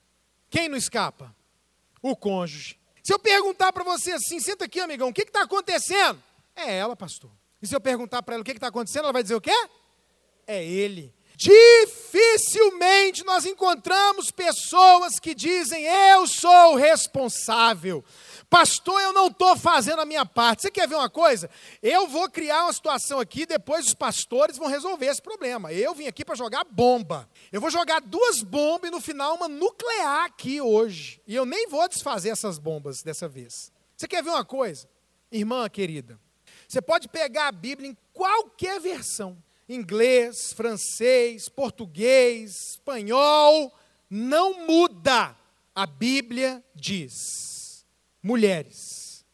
Speaker 1: Quem não escapa? O cônjuge. Se eu perguntar para você assim, senta aqui, amigão, o que está acontecendo? É ela, pastor. E se eu perguntar para ela o que está acontecendo, ela vai dizer o quê? É ele. Dificilmente nós encontramos pessoas que dizem: Eu sou responsável. Pastor, eu não estou fazendo a minha parte. Você quer ver uma coisa? Eu vou criar uma situação aqui, depois os pastores vão resolver esse problema. Eu vim aqui para jogar bomba. Eu vou jogar duas bombas e no final uma nuclear aqui hoje. E eu nem vou desfazer essas bombas dessa vez. Você quer ver uma coisa? Irmã querida, você pode pegar a Bíblia em qualquer versão inglês, francês, português, espanhol, não muda. A Bíblia diz: mulheres,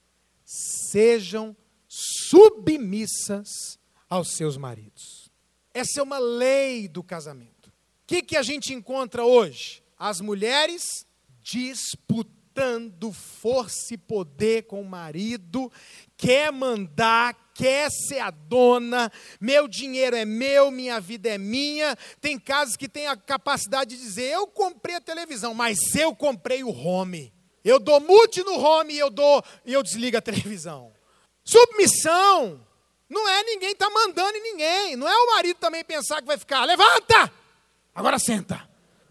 Speaker 1: sejam submissas aos seus maridos. Essa é uma lei do casamento. O que, que a gente encontra hoje? As mulheres disputando força e poder com o marido, quer mandar, quer ser a dona, meu dinheiro é meu, minha vida é minha. Tem casos que tem a capacidade de dizer: eu comprei a televisão, mas eu comprei o home. Eu dou mute no home e eu dou e eu desligo a televisão. Submissão não é ninguém tá mandando em ninguém. Não é o marido também pensar que vai ficar, levanta! Agora senta.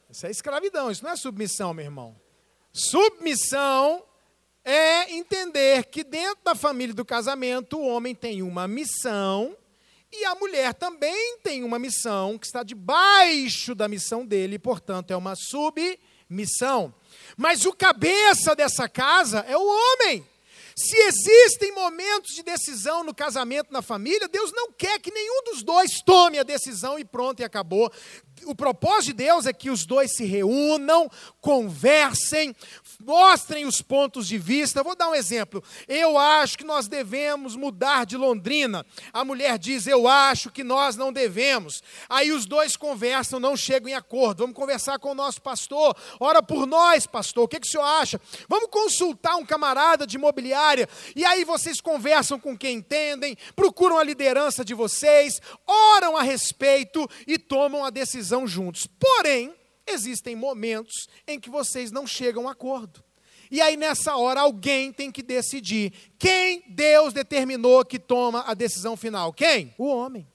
Speaker 1: Isso é escravidão, isso não é submissão, meu irmão. Submissão é entender que dentro da família do casamento o homem tem uma missão e a mulher também tem uma missão que está debaixo da missão dele, portanto é uma submissão. Mas o cabeça dessa casa é o homem. Se existem momentos de decisão no casamento, na família, Deus não quer que nenhum dos dois tome a decisão e pronto, e acabou. O propósito de Deus é que os dois se reúnam, conversem, mostrem os pontos de vista. vou dar um exemplo. Eu acho que nós devemos mudar de Londrina. A mulher diz: Eu acho que nós não devemos. Aí os dois conversam, não chegam em acordo. Vamos conversar com o nosso pastor. Ora por nós, pastor. O que, que o senhor acha? Vamos consultar um camarada de imobiliária. E aí vocês conversam com quem entendem, procuram a liderança de vocês, oram a respeito e tomam a decisão juntos. Porém, existem momentos em que vocês não chegam a acordo. E aí, nessa hora, alguém tem que decidir. Quem Deus determinou que toma a decisão final? Quem? O homem.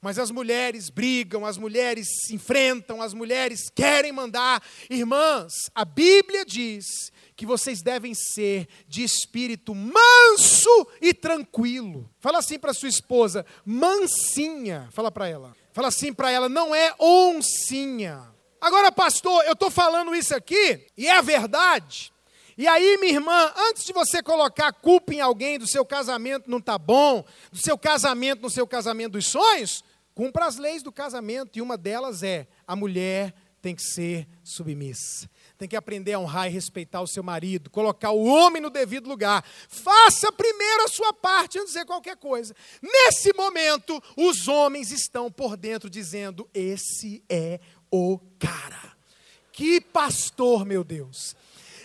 Speaker 1: Mas as mulheres brigam, as mulheres se enfrentam, as mulheres querem mandar. Irmãs, a Bíblia diz que vocês devem ser de espírito manso e tranquilo. Fala assim para sua esposa, mansinha. Fala para ela. Fala assim para ela, não é oncinha. Agora, pastor, eu estou falando isso aqui, e é a verdade. E aí, minha irmã, antes de você colocar culpa em alguém do seu casamento não está bom, do seu casamento no seu casamento dos sonhos, cumpra as leis do casamento, e uma delas é: a mulher tem que ser submissa. Tem que aprender a honrar e respeitar o seu marido, colocar o homem no devido lugar. Faça primeiro a sua parte antes de dizer qualquer coisa. Nesse momento, os homens estão por dentro dizendo: Esse é o cara. Que pastor, meu Deus.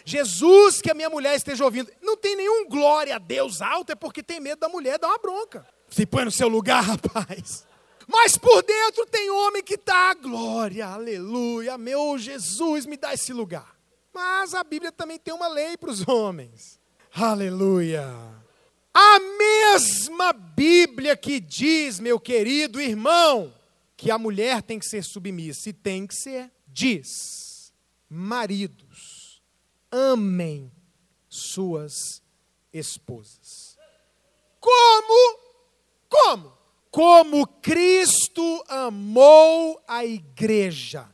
Speaker 1: Jesus, que a minha mulher esteja ouvindo, não tem nenhum glória a Deus alto, é porque tem medo da mulher dar uma bronca. Se põe no seu lugar, rapaz. Mas por dentro tem homem que está, glória, aleluia, meu Jesus, me dá esse lugar. Mas a Bíblia também tem uma lei para os homens. Aleluia. A mesma Bíblia que diz, meu querido irmão, que a mulher tem que ser submissa e tem que ser, diz: maridos, amem suas esposas. Como? Como? Como Cristo amou a igreja.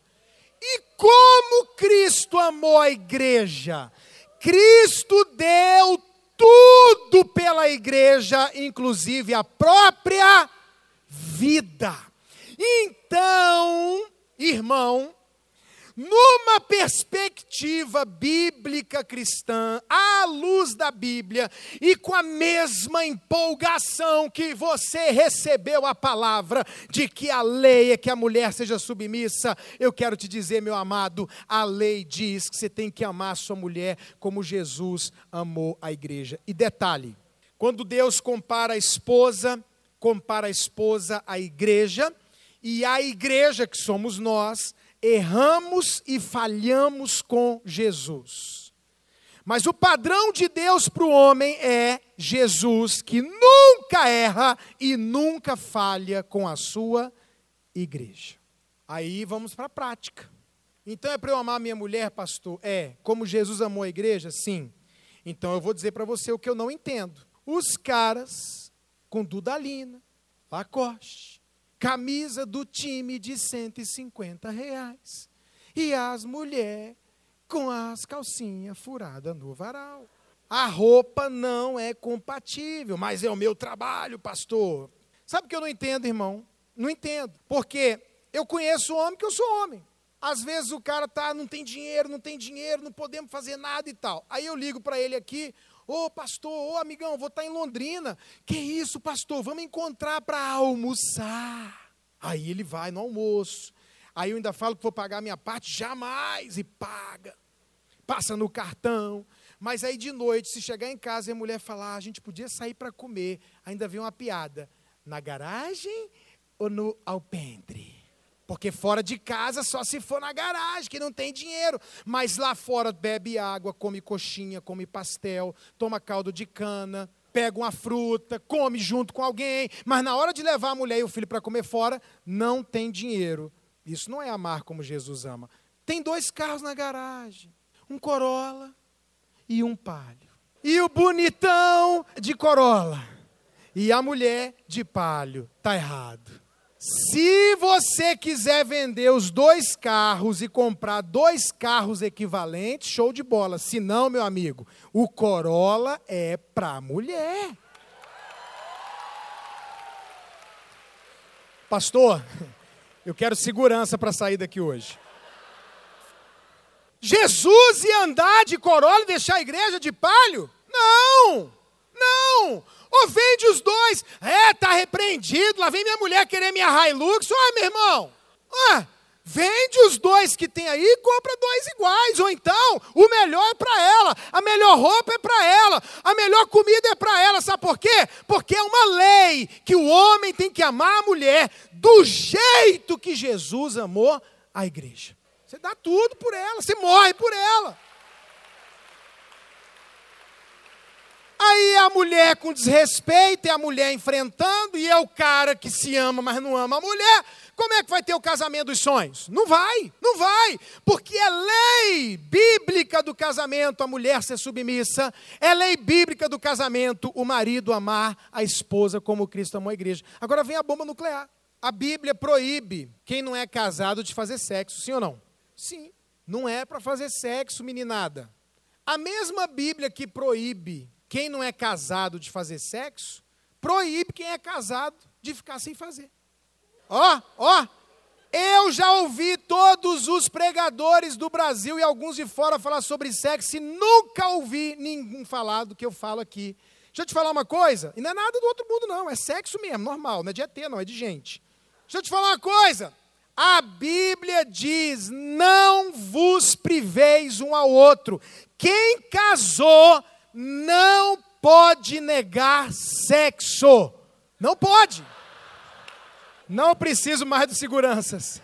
Speaker 1: E como Cristo amou a igreja? Cristo deu tudo pela igreja, inclusive a própria vida. Então, irmão, numa perspectiva bíblica cristã, à luz da Bíblia e com a mesma empolgação que você recebeu a palavra de que a lei é que a mulher seja submissa, eu quero te dizer, meu amado, a lei diz que você tem que amar a sua mulher como Jesus amou a igreja. E detalhe, quando Deus compara a esposa, compara a esposa à igreja, e a igreja que somos nós, erramos e falhamos com Jesus. Mas o padrão de Deus para o homem é Jesus, que nunca erra e nunca falha com a sua igreja. Aí vamos para a prática. Então é para eu amar minha mulher, pastor? É. Como Jesus amou a igreja? Sim. Então eu vou dizer para você o que eu não entendo. Os caras com Dudalina, Lacoste, camisa do time de 150 reais. E as mulheres com as calcinhas furadas no varal. A roupa não é compatível, mas é o meu trabalho, pastor. Sabe o que eu não entendo, irmão? Não entendo. Porque eu conheço homem que eu sou homem. Às vezes o cara tá, não tem dinheiro, não tem dinheiro, não podemos fazer nada e tal. Aí eu ligo para ele aqui, Ô oh, pastor, ô oh, amigão, vou estar tá em Londrina. Que isso, pastor? Vamos encontrar para almoçar. Aí ele vai no almoço. Aí eu ainda falo que vou pagar a minha parte, jamais, e paga. Passa no cartão. Mas aí de noite, se chegar em casa e a mulher falar, a gente podia sair para comer, ainda vem uma piada. Na garagem ou no alpendre? Porque fora de casa só se for na garagem, que não tem dinheiro. Mas lá fora bebe água, come coxinha, come pastel, toma caldo de cana, pega uma fruta, come junto com alguém. Mas na hora de levar a mulher e o filho para comer fora, não tem dinheiro. Isso não é amar como Jesus ama. Tem dois carros na garagem: um Corolla e um Palio. E o bonitão de Corolla. E a mulher de Palio. Está errado. Se você quiser vender os dois carros e comprar dois carros equivalentes, show de bola. Se não, meu amigo, o Corolla é para mulher. Pastor, eu quero segurança para sair daqui hoje. Jesus ia andar de Corolla e deixar a igreja de palho? Não! Não! Ou vende os dois. É, tá repreendido. Lá vem minha mulher querer minha Hilux. Olha, meu irmão. Vende os dois que tem aí e compra dois iguais. Ou então, o melhor é para ela. A melhor roupa é para ela. A melhor comida é para ela. Sabe por quê? Porque é uma lei que o homem tem que amar a mulher do jeito que Jesus amou a igreja. Você dá tudo por ela, você morre por ela. Aí a mulher com desrespeito, e a mulher enfrentando, e é o cara que se ama, mas não ama a mulher. Como é que vai ter o casamento dos sonhos? Não vai, não vai, porque é lei bíblica do casamento a mulher ser submissa, é lei bíblica do casamento o marido amar a esposa como Cristo amou a igreja. Agora vem a bomba nuclear. A Bíblia proíbe quem não é casado de fazer sexo, sim ou não? Sim, não é para fazer sexo, meninada. A mesma Bíblia que proíbe quem não é casado de fazer sexo, proíbe quem é casado de ficar sem fazer. Ó, ó, eu já ouvi todos os pregadores do Brasil e alguns de fora falar sobre sexo e nunca ouvi ninguém falar do que eu falo aqui. Deixa eu te falar uma coisa, e não é nada do outro mundo não, é sexo mesmo, normal, não é de ET não, é de gente. Deixa eu te falar uma coisa, a Bíblia diz, não vos priveis um ao outro. Quem casou não pode negar sexo. Não pode. Não preciso mais de seguranças.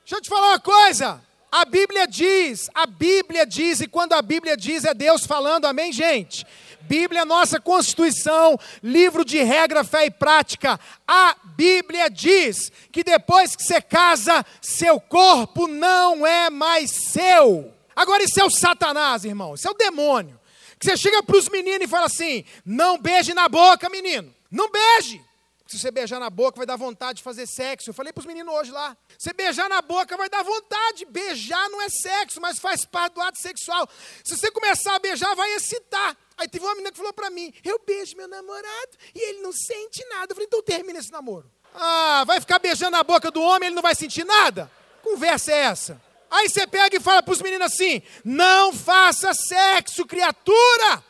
Speaker 1: Deixa eu te falar uma coisa. A Bíblia diz, a Bíblia diz, e quando a Bíblia diz é Deus falando, amém, gente? Bíblia é nossa Constituição, livro de regra, fé e prática. A Bíblia diz que depois que você casa, seu corpo não é mais seu. Agora, isso é o Satanás, irmão, isso é o demônio. Que você chega para os meninos e fala assim: não beije na boca, menino. Não beije. Se você beijar na boca, vai dar vontade de fazer sexo. Eu falei para os meninos hoje lá. Você beijar na boca vai dar vontade. Beijar não é sexo, mas faz parte do ato sexual. Se você começar a beijar, vai excitar. Aí teve uma menina que falou para mim: Eu beijo meu namorado e ele não sente nada. Eu falei: Então termina esse namoro. Ah, vai ficar beijando a boca do homem, ele não vai sentir nada? Conversa é essa? Aí você pega e fala para os meninos assim: não faça sexo, criatura!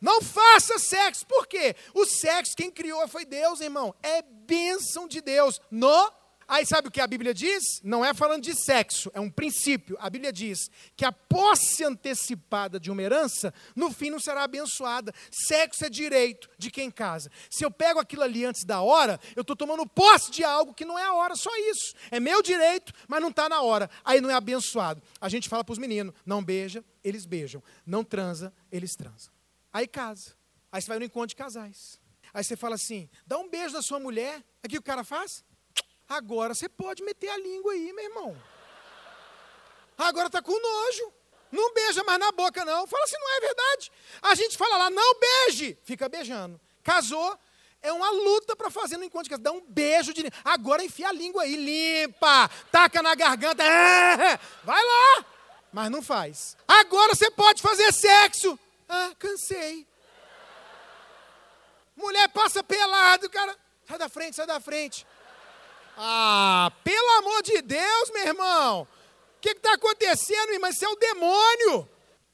Speaker 1: Não faça sexo. Por quê? O sexo, quem criou foi Deus, irmão. É bênção de Deus. No Aí sabe o que a Bíblia diz? Não é falando de sexo, é um princípio. A Bíblia diz que a posse antecipada de uma herança, no fim não será abençoada. Sexo é direito de quem casa. Se eu pego aquilo ali antes da hora, eu estou tomando posse de algo que não é a hora, só isso. É meu direito, mas não está na hora. Aí não é abençoado. A gente fala para os meninos: não beija, eles beijam. Não transa, eles transam. Aí casa. Aí você vai no encontro de casais. Aí você fala assim: dá um beijo na sua mulher. Aqui o cara faz? Agora você pode meter a língua aí, meu irmão. Agora está com nojo. Não beija mais na boca, não. Fala se não é verdade. A gente fala lá, não beije. Fica beijando. Casou, é uma luta para fazer no encontro de casa. Dá um beijo de. Agora enfia a língua aí, limpa, taca na garganta. É, vai lá. Mas não faz. Agora você pode fazer sexo. Ah, cansei. Mulher passa pelado, cara. Sai da frente, sai da frente. Ah, pelo amor de Deus, meu irmão. O que está acontecendo, irmão? Isso é o demônio.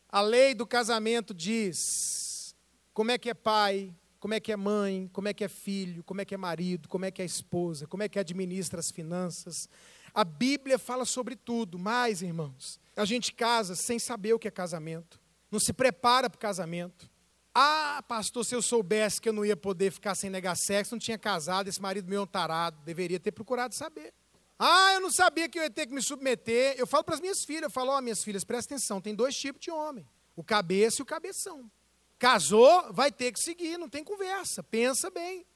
Speaker 1: A lei do casamento diz como é que é pai, como é que é mãe, como é que é filho, como é que é marido, como é que é esposa, como é que administra as finanças. A Bíblia fala sobre tudo, mas, irmãos, a gente casa sem saber o que é casamento, não se prepara para o casamento. Ah, pastor, se eu soubesse que eu não ia poder ficar sem negar sexo, não tinha casado, esse marido meu é um tarado, deveria ter procurado saber. Ah, eu não sabia que eu ia ter que me submeter. Eu falo para as minhas filhas, eu falo, ó, oh, minhas filhas, presta atenção, tem dois tipos de homem, o cabeça e o cabeção. Casou, vai ter que seguir, não tem conversa, pensa bem.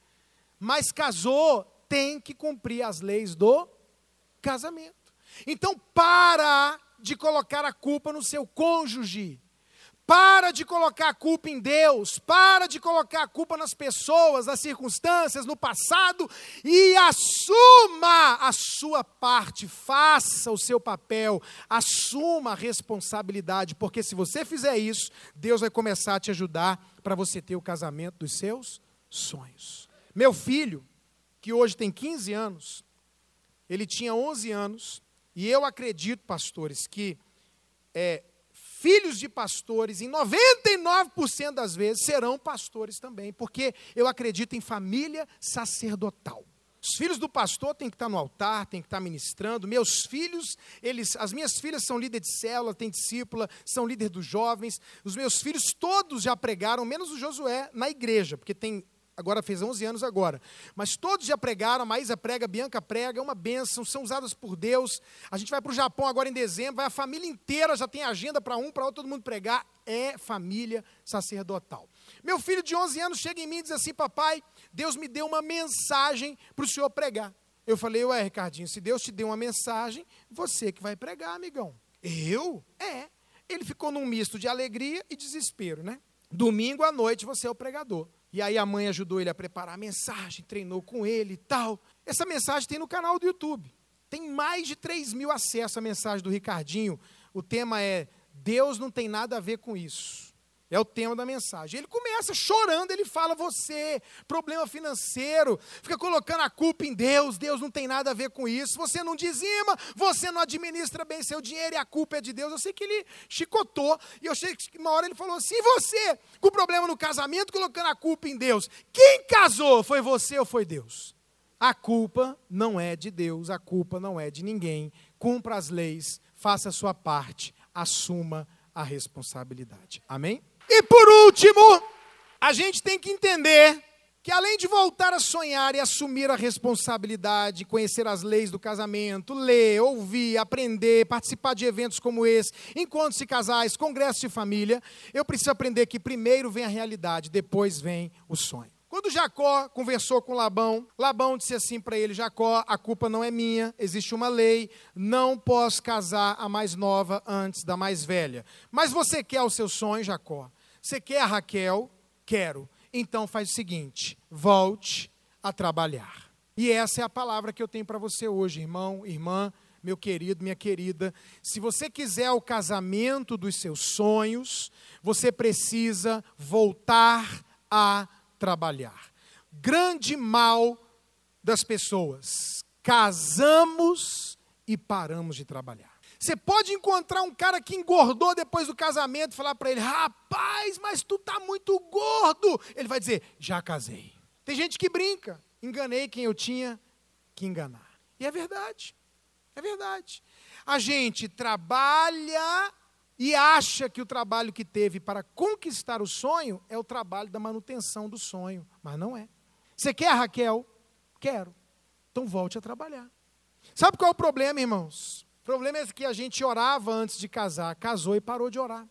Speaker 1: Mas casou, tem que cumprir as leis do casamento. Então, para de colocar a culpa no seu cônjuge. Para de colocar a culpa em Deus, para de colocar a culpa nas pessoas, nas circunstâncias, no passado. E assuma a sua parte, faça o seu papel, assuma a responsabilidade, porque se você fizer isso, Deus vai começar a te ajudar para você ter o casamento dos seus sonhos. Meu filho, que hoje tem 15 anos, ele tinha 11 anos, e eu acredito, pastores, que é, filhos de pastores, em 99% das vezes, serão pastores também, porque eu acredito em família sacerdotal. Os filhos do pastor têm que estar no altar, têm que estar ministrando. Meus filhos, eles, as minhas filhas são líderes de célula, têm discípula, são líderes dos jovens. Os meus filhos todos já pregaram, menos o Josué, na igreja, porque tem agora fez 11 anos agora. Mas todos já pregaram, a Maísa prega, a Bianca prega, é uma bênção, são usadas por Deus. A gente vai para o Japão agora em dezembro, vai a família inteira, já tem agenda para um, para outro, todo mundo pregar. É família sacerdotal. Meu filho de 11 anos chega em mim e diz assim, papai, Deus me deu uma mensagem para o senhor pregar. Eu falei, ué, Ricardinho, se Deus te deu uma mensagem, você que vai pregar, amigão. Eu? É. Ele ficou num misto de alegria e desespero, né? Domingo à noite você é o pregador. E aí a mãe ajudou ele a preparar a mensagem, treinou com ele e tal. Essa mensagem tem no canal do YouTube. Tem mais de 3 mil acessos à mensagem do Ricardinho. O tema é Deus não tem nada a ver com isso. É o tema da mensagem. Ele começa chorando, ele fala: Você, problema financeiro, fica colocando a culpa em Deus, Deus não tem nada a ver com isso. Você não dizima, você não administra bem seu dinheiro e a culpa é de Deus. Eu sei que ele chicotou, e eu sei que uma hora ele falou assim: Você, com problema no casamento, colocando a culpa em Deus. Quem casou? Foi você ou foi Deus? A culpa não é de Deus, a culpa não é de ninguém. Cumpra as leis, faça a sua parte, assuma a responsabilidade. Amém? E por último, a gente tem que entender que além de voltar a sonhar e assumir a responsabilidade, conhecer as leis do casamento, ler, ouvir, aprender, participar de eventos como esse, encontros de casais, congressos de família, eu preciso aprender que primeiro vem a realidade, depois vem o sonho. Quando Jacó conversou com Labão, Labão disse assim para ele: Jacó, a culpa não é minha, existe uma lei, não posso casar a mais nova antes da mais velha. Mas você quer o seu sonho, Jacó? Você quer a Raquel? Quero. Então faz o seguinte: volte a trabalhar. E essa é a palavra que eu tenho para você hoje, irmão, irmã, meu querido, minha querida. Se você quiser o casamento dos seus sonhos, você precisa voltar a trabalhar. Grande mal das pessoas: casamos e paramos de trabalhar. Você pode encontrar um cara que engordou depois do casamento e falar para ele: rapaz, mas tu tá muito gordo. Ele vai dizer: já casei. Tem gente que brinca, enganei quem eu tinha que enganar. E é verdade, é verdade. A gente trabalha e acha que o trabalho que teve para conquistar o sonho é o trabalho da manutenção do sonho, mas não é. Você quer, Raquel? Quero. Então volte a trabalhar. Sabe qual é o problema, irmãos? Problema é que a gente orava antes de casar, casou e parou de orar.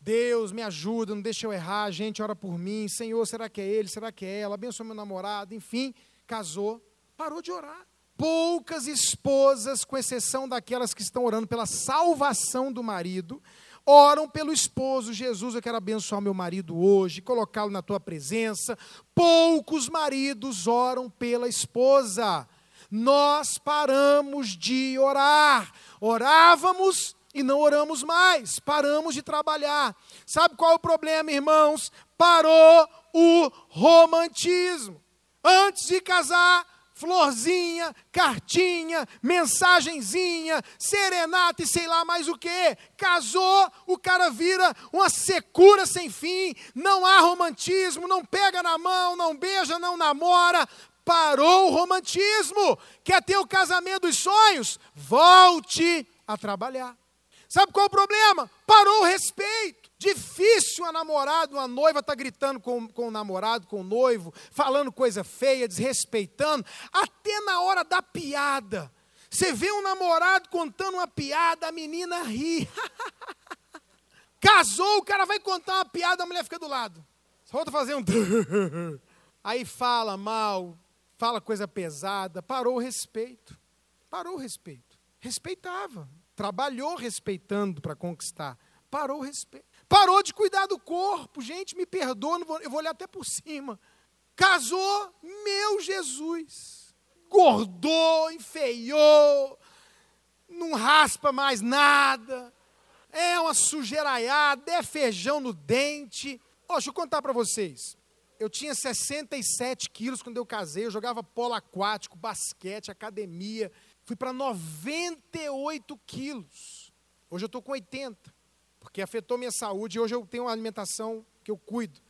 Speaker 1: Deus, me ajuda, não deixa eu errar, a gente ora por mim, Senhor, será que é ele, será que é ela, abençoa meu namorado, enfim, casou, parou de orar. Poucas esposas, com exceção daquelas que estão orando pela salvação do marido, oram pelo esposo. Jesus, eu quero abençoar meu marido hoje, colocá-lo na tua presença. Poucos maridos oram pela esposa. Nós paramos de orar. Orávamos e não oramos mais, paramos de trabalhar. Sabe qual é o problema, irmãos? Parou o romantismo. Antes de casar, florzinha, cartinha, mensagenzinha, serenata e sei lá mais o que. Casou, o cara vira uma secura sem fim, não há romantismo, não pega na mão, não beija, não namora. Parou o romantismo. Quer ter o casamento dos sonhos? Volte a trabalhar. Sabe qual é o problema? Parou o respeito. Difícil a namorada, uma noiva está gritando com, com o namorado, com o noivo, falando coisa feia, desrespeitando, até na hora da piada. Você vê um namorado contando uma piada, a menina ri. Casou, o cara vai contar uma piada, a mulher fica do lado. Só volta fazer um. Aí fala mal, fala coisa pesada. Parou o respeito. Parou o respeito. Respeitava trabalhou respeitando para conquistar, parou o respeito. Parou de cuidar do corpo, gente, me perdoa, eu vou olhar até por cima. Casou, meu Jesus. Gordou, enfeiou, não raspa mais nada. É uma sujeiraiada, é feijão no dente. Oh, deixa eu contar para vocês. Eu tinha 67 quilos quando eu casei, eu jogava polo aquático, basquete, academia. Fui para 98 quilos. Hoje eu estou com 80, porque afetou minha saúde e hoje eu tenho uma alimentação que eu cuido.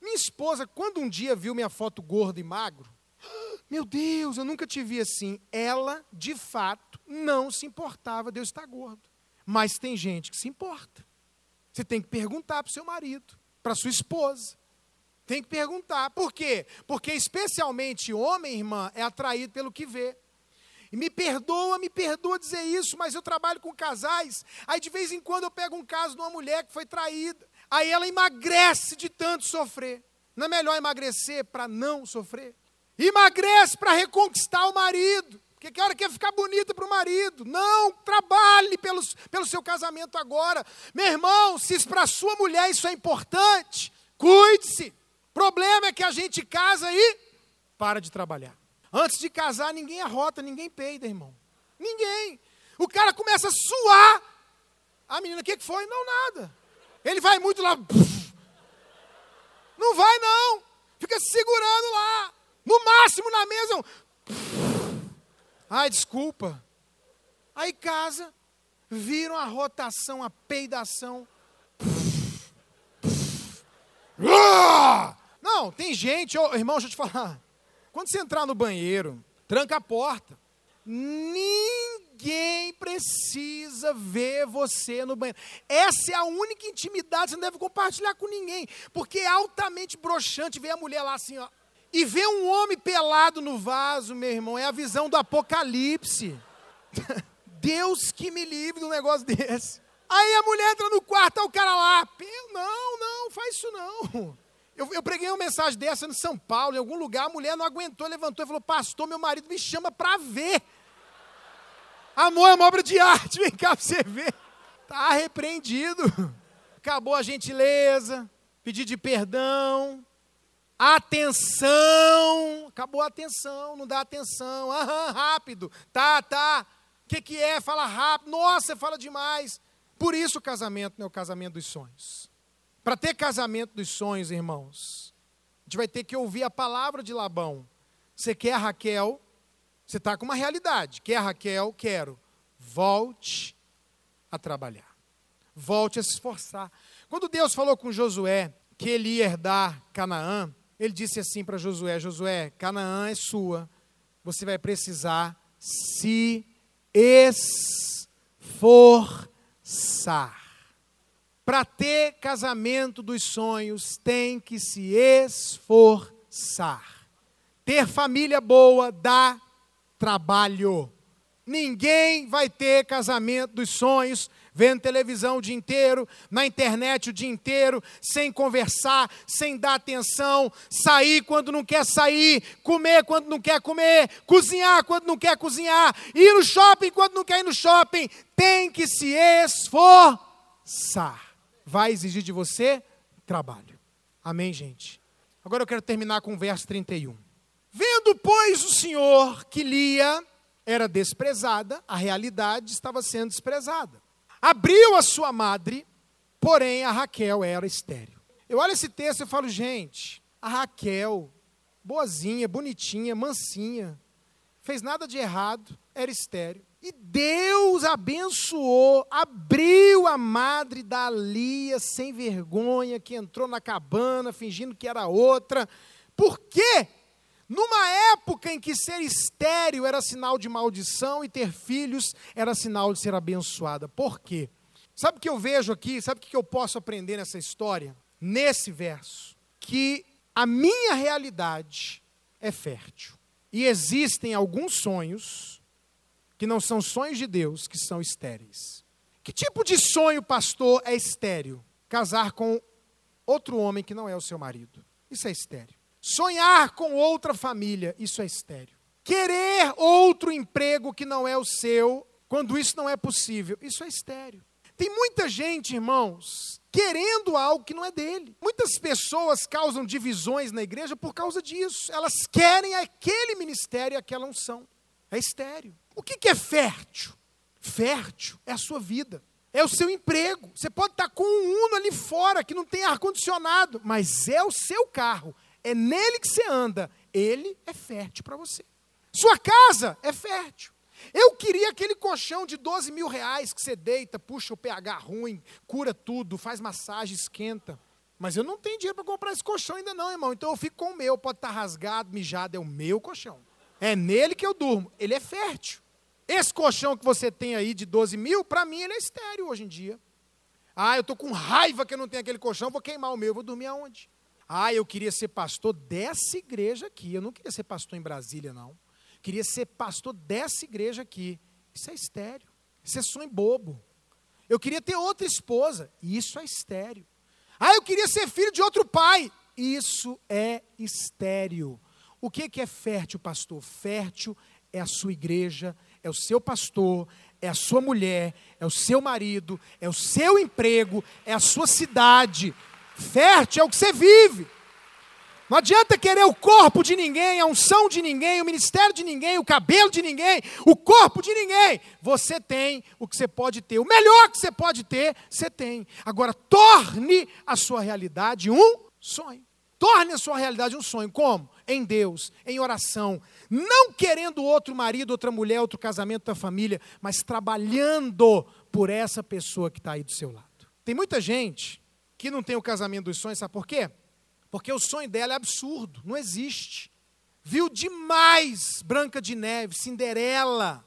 Speaker 1: Minha esposa, quando um dia viu minha foto gordo e magro, meu Deus, eu nunca te vi assim. Ela, de fato, não se importava de eu estar gordo. Mas tem gente que se importa. Você tem que perguntar para o seu marido, para sua esposa. Tem que perguntar. Por quê? Porque especialmente homem, irmã, é atraído pelo que vê. E me perdoa, me perdoa dizer isso, mas eu trabalho com casais. Aí de vez em quando eu pego um caso de uma mulher que foi traída. Aí ela emagrece de tanto sofrer. Não é melhor emagrecer para não sofrer? Emagrece para reconquistar o marido. Porque que hora quer ficar bonita para o marido? Não, trabalhe pelo, pelo seu casamento agora. Meu irmão, se para sua mulher isso é importante, cuide-se. Problema é que a gente casa e para de trabalhar. Antes de casar, ninguém arrota, ninguém peida, irmão. Ninguém. O cara começa a suar. A menina, o que foi? Não, nada. Ele vai muito lá. Não vai, não. Fica se segurando lá. No máximo na mesa. Um... Ai, desculpa. Aí casa, viram a rotação, a peidação. Não, tem gente, oh, irmão, deixa eu te falar. Quando você entrar no banheiro, tranca a porta. Ninguém precisa ver você no banheiro. Essa é a única intimidade que você não deve compartilhar com ninguém. Porque é altamente broxante ver a mulher lá assim, ó. E ver um homem pelado no vaso, meu irmão, é a visão do apocalipse. Deus que me livre de um negócio desse. Aí a mulher entra no quarto, tá o cara lá. Não, não, faz isso não. Eu, eu preguei uma mensagem dessa no São Paulo, em algum lugar, a mulher não aguentou, levantou e falou: Pastor, meu marido me chama para ver. Amor é uma obra de arte, vem cá para você ver. Está repreendido. Acabou a gentileza, pedido de perdão, atenção. Acabou a atenção, não dá atenção. Aham, rápido. Tá, tá. O que, que é? Fala rápido. Nossa, fala demais. Por isso o casamento não é o casamento dos sonhos. Para ter casamento dos sonhos, irmãos, a gente vai ter que ouvir a palavra de Labão. Você quer a Raquel? Você está com uma realidade. Quer a Raquel? Quero. Volte a trabalhar. Volte a se esforçar. Quando Deus falou com Josué que ele ia herdar Canaã, ele disse assim para Josué: Josué, Canaã é sua, você vai precisar se esforçar. Para ter casamento dos sonhos, tem que se esforçar. Ter família boa dá trabalho. Ninguém vai ter casamento dos sonhos vendo televisão o dia inteiro, na internet o dia inteiro, sem conversar, sem dar atenção, sair quando não quer sair, comer quando não quer comer, cozinhar quando não quer cozinhar, ir no shopping quando não quer ir no shopping. Tem que se esforçar. Vai exigir de você trabalho. Amém, gente? Agora eu quero terminar com o verso 31. Vendo, pois, o Senhor que Lia era desprezada, a realidade estava sendo desprezada abriu a sua madre, porém a Raquel era estéreo. Eu olho esse texto e falo, gente, a Raquel, boazinha, bonitinha, mansinha, fez nada de errado, era estéreo. E Deus abençoou, abriu a madre da Lia sem vergonha, que entrou na cabana fingindo que era outra. Por quê? Numa época em que ser estéril era sinal de maldição e ter filhos era sinal de ser abençoada. Por quê? Sabe o que eu vejo aqui? Sabe o que eu posso aprender nessa história? Nesse verso. Que a minha realidade é fértil. E existem alguns sonhos que não são sonhos de Deus, que são estéreis. Que tipo de sonho, pastor, é estéril? Casar com outro homem que não é o seu marido. Isso é estéril. Sonhar com outra família, isso é estéreo. Querer outro emprego que não é o seu, quando isso não é possível, isso é estéreo. Tem muita gente, irmãos, querendo algo que não é dele. Muitas pessoas causam divisões na igreja por causa disso. Elas querem aquele ministério e aquela unção. É estéreo. O que é fértil? Fértil é a sua vida. É o seu emprego. Você pode estar com um Uno ali fora que não tem ar-condicionado, mas é o seu carro é nele que você anda, ele é fértil para você. Sua casa é fértil. Eu queria aquele colchão de 12 mil reais que você deita, puxa o pH ruim, cura tudo, faz massagem, esquenta. Mas eu não tenho dinheiro para comprar esse colchão ainda não, irmão. Então eu fico com o meu, pode estar rasgado, mijado, é o meu colchão. É nele que eu durmo. Ele é fértil. Esse colchão que você tem aí de 12 mil, para mim ele é estéreo hoje em dia. Ah, eu estou com raiva que eu não tenho aquele colchão, vou queimar o meu, vou dormir aonde? Ah, eu queria ser pastor dessa igreja aqui. Eu não queria ser pastor em Brasília, não. Queria ser pastor dessa igreja aqui. Isso é estéreo. Isso é sonho bobo. Eu queria ter outra esposa. Isso é estéreo. Ah, eu queria ser filho de outro pai. Isso é estéreo. O que é fértil, pastor? Fértil é a sua igreja, é o seu pastor, é a sua mulher, é o seu marido, é o seu emprego, é a sua cidade, Fértil é o que você vive. Não adianta querer o corpo de ninguém, a unção de ninguém, o ministério de ninguém, o cabelo de ninguém, o corpo de ninguém. Você tem o que você pode ter. O melhor que você pode ter, você tem. Agora, torne a sua realidade um sonho. Torne a sua realidade um sonho. Como? Em Deus, em oração. Não querendo outro marido, outra mulher, outro casamento da família, mas trabalhando por essa pessoa que está aí do seu lado. Tem muita gente que não tem o casamento dos sonhos, sabe por quê? Porque o sonho dela é absurdo, não existe. Viu demais Branca de Neve, Cinderela,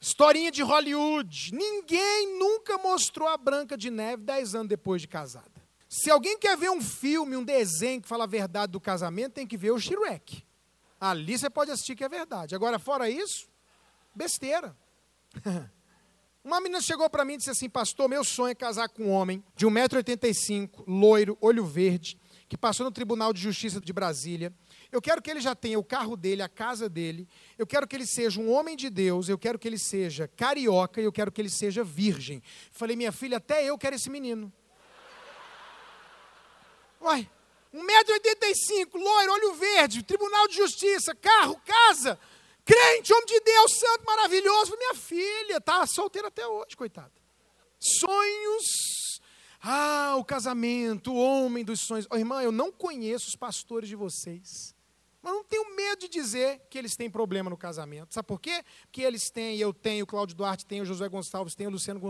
Speaker 1: historinha de Hollywood. Ninguém nunca mostrou a Branca de Neve dez anos depois de casada. Se alguém quer ver um filme, um desenho que fala a verdade do casamento, tem que ver o Shrek. Ali você pode assistir que é verdade. Agora, fora isso, besteira. Uma menina chegou para mim e disse assim: Pastor, meu sonho é casar com um homem de 1,85m, loiro, olho verde, que passou no Tribunal de Justiça de Brasília. Eu quero que ele já tenha o carro dele, a casa dele. Eu quero que ele seja um homem de Deus. Eu quero que ele seja carioca e eu quero que ele seja virgem. Falei, minha filha, até eu quero esse menino. Uai, 1,85m, loiro, olho verde, Tribunal de Justiça, carro, casa. Crente, homem de Deus, santo, maravilhoso. Minha filha, está solteira até hoje, coitada. Sonhos. Ah, o casamento, o homem dos sonhos. Oh, irmã, eu não conheço os pastores de vocês. Mas não tenho medo de dizer que eles têm problema no casamento. Sabe por quê? Porque eles têm, eu tenho, o Cláudio Duarte tem, o Josué Gonçalves tem, o Luciano,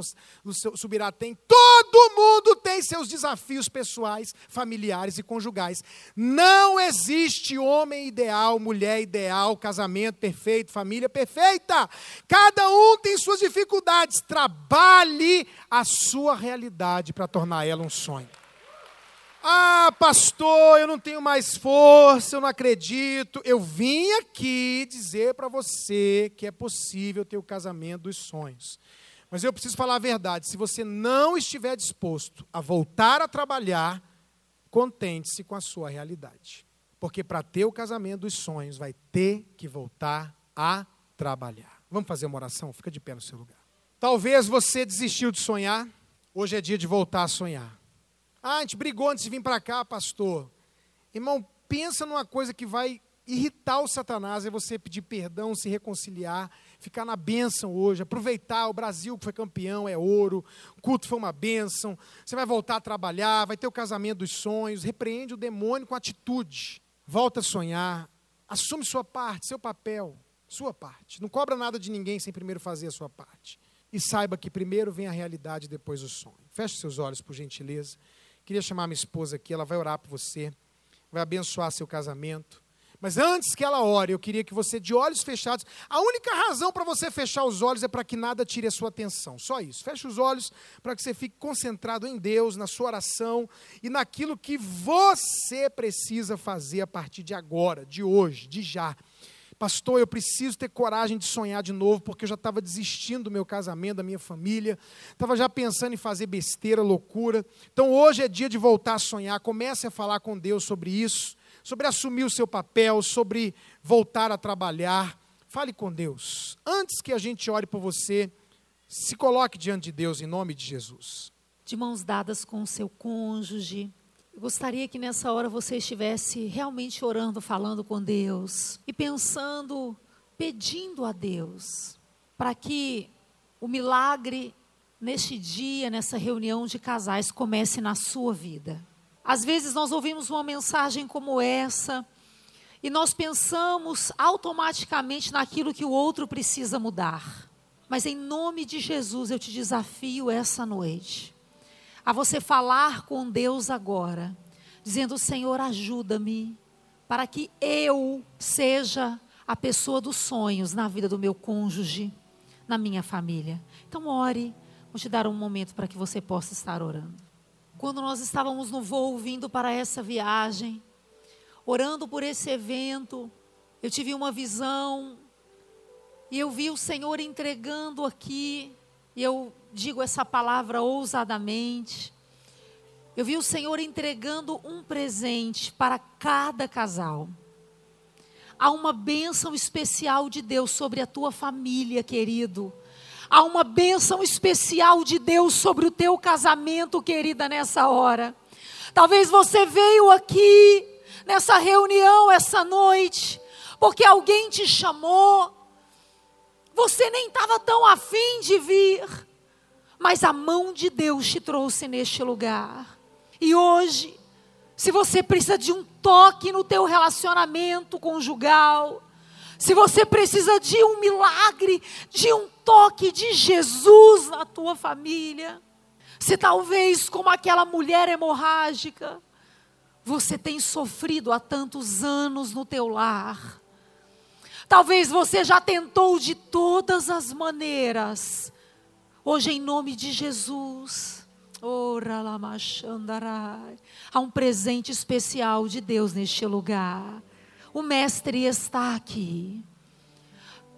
Speaker 1: Subirá tem. Todo mundo tem seus desafios pessoais, familiares e conjugais. Não existe homem ideal, mulher ideal, casamento perfeito, família perfeita. Cada um tem suas dificuldades. Trabalhe a sua realidade para tornar ela um sonho. Ah, pastor, eu não tenho mais força, eu não acredito. Eu vim aqui dizer para você que é possível ter o casamento dos sonhos. Mas eu preciso falar a verdade: se você não estiver disposto a voltar a trabalhar, contente-se com a sua realidade. Porque para ter o casamento dos sonhos, vai ter que voltar a trabalhar. Vamos fazer uma oração? Fica de pé no seu lugar. Talvez você desistiu de sonhar, hoje é dia de voltar a sonhar. Ah, a gente brigou antes de vir para cá, pastor. Irmão, pensa numa coisa que vai irritar o Satanás, é você pedir perdão, se reconciliar, ficar na bênção hoje, aproveitar o Brasil que foi campeão, é ouro, o culto foi uma bênção, você vai voltar a trabalhar, vai ter o casamento dos sonhos, repreende o demônio com atitude, volta a sonhar, assume sua parte, seu papel, sua parte. Não cobra nada de ninguém sem primeiro fazer a sua parte. E saiba que primeiro vem a realidade, depois o sonho. Feche seus olhos, por gentileza. Queria chamar minha esposa aqui, ela vai orar por você, vai abençoar seu casamento. Mas antes que ela ore, eu queria que você, de olhos fechados, a única razão para você fechar os olhos é para que nada tire a sua atenção. Só isso. Feche os olhos para que você fique concentrado em Deus, na sua oração e naquilo que você precisa fazer a partir de agora, de hoje, de já. Pastor, eu preciso ter coragem de sonhar de novo, porque eu já estava desistindo do meu casamento, da minha família, estava já pensando em fazer besteira, loucura. Então hoje é dia de voltar a sonhar. Comece a falar com Deus sobre isso, sobre assumir o seu papel, sobre voltar a trabalhar. Fale com Deus. Antes que a gente ore por você, se coloque diante de Deus em nome de Jesus.
Speaker 2: De mãos dadas com o seu cônjuge, eu gostaria que nessa hora você estivesse realmente orando, falando com Deus e pensando, pedindo a Deus para que o milagre neste dia, nessa reunião de casais, comece na sua vida. Às vezes nós ouvimos uma mensagem como essa e nós pensamos automaticamente naquilo que o outro precisa mudar. Mas em nome de Jesus eu te desafio essa noite a você falar com Deus agora, dizendo: Senhor, ajuda-me para que eu seja a pessoa dos sonhos na vida do meu cônjuge, na minha família. Então, ore. Vou te dar um momento para que você possa estar orando. Quando nós estávamos no voo vindo para essa viagem, orando por esse evento, eu tive uma visão e eu vi o Senhor entregando aqui, e eu digo essa palavra ousadamente. Eu vi o Senhor entregando um presente para cada casal. Há uma bênção especial de Deus sobre a tua família, querido. Há uma bênção especial de Deus sobre o teu casamento, querida, nessa hora. Talvez você veio aqui nessa reunião essa noite, porque alguém te chamou. Você nem estava tão afim de vir mas a mão de Deus te trouxe neste lugar. E hoje, se você precisa de um toque no teu relacionamento conjugal, se você precisa de um milagre, de um toque de Jesus na tua família, se talvez como aquela mulher hemorrágica, você tem sofrido há tantos anos no teu lar. Talvez você já tentou de todas as maneiras, Hoje, em nome de Jesus, há um presente especial de Deus neste lugar. O Mestre está aqui.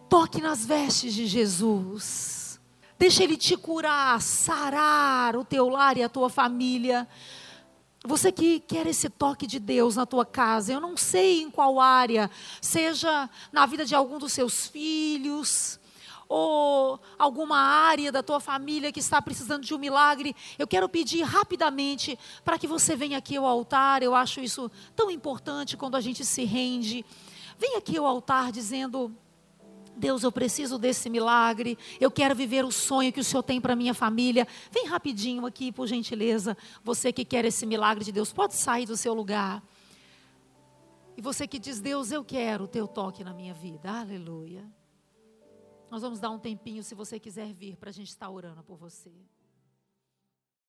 Speaker 2: Toque nas vestes de Jesus. Deixa Ele te curar, sarar o teu lar e a tua família. Você que quer esse toque de Deus na tua casa, eu não sei em qual área, seja na vida de algum dos seus filhos, ou alguma área da tua família que está precisando de um milagre, eu quero pedir rapidamente para que você venha aqui ao altar. Eu acho isso tão importante quando a gente se rende. Vem aqui ao altar dizendo: Deus, eu preciso desse milagre. Eu quero viver o sonho que o Senhor tem para minha família. Vem rapidinho aqui, por gentileza. Você que quer esse milagre de Deus, pode sair do seu lugar. E você que diz, Deus, eu quero o teu toque na minha vida. Aleluia. Nós vamos dar um tempinho se você quiser vir para a gente estar orando por você.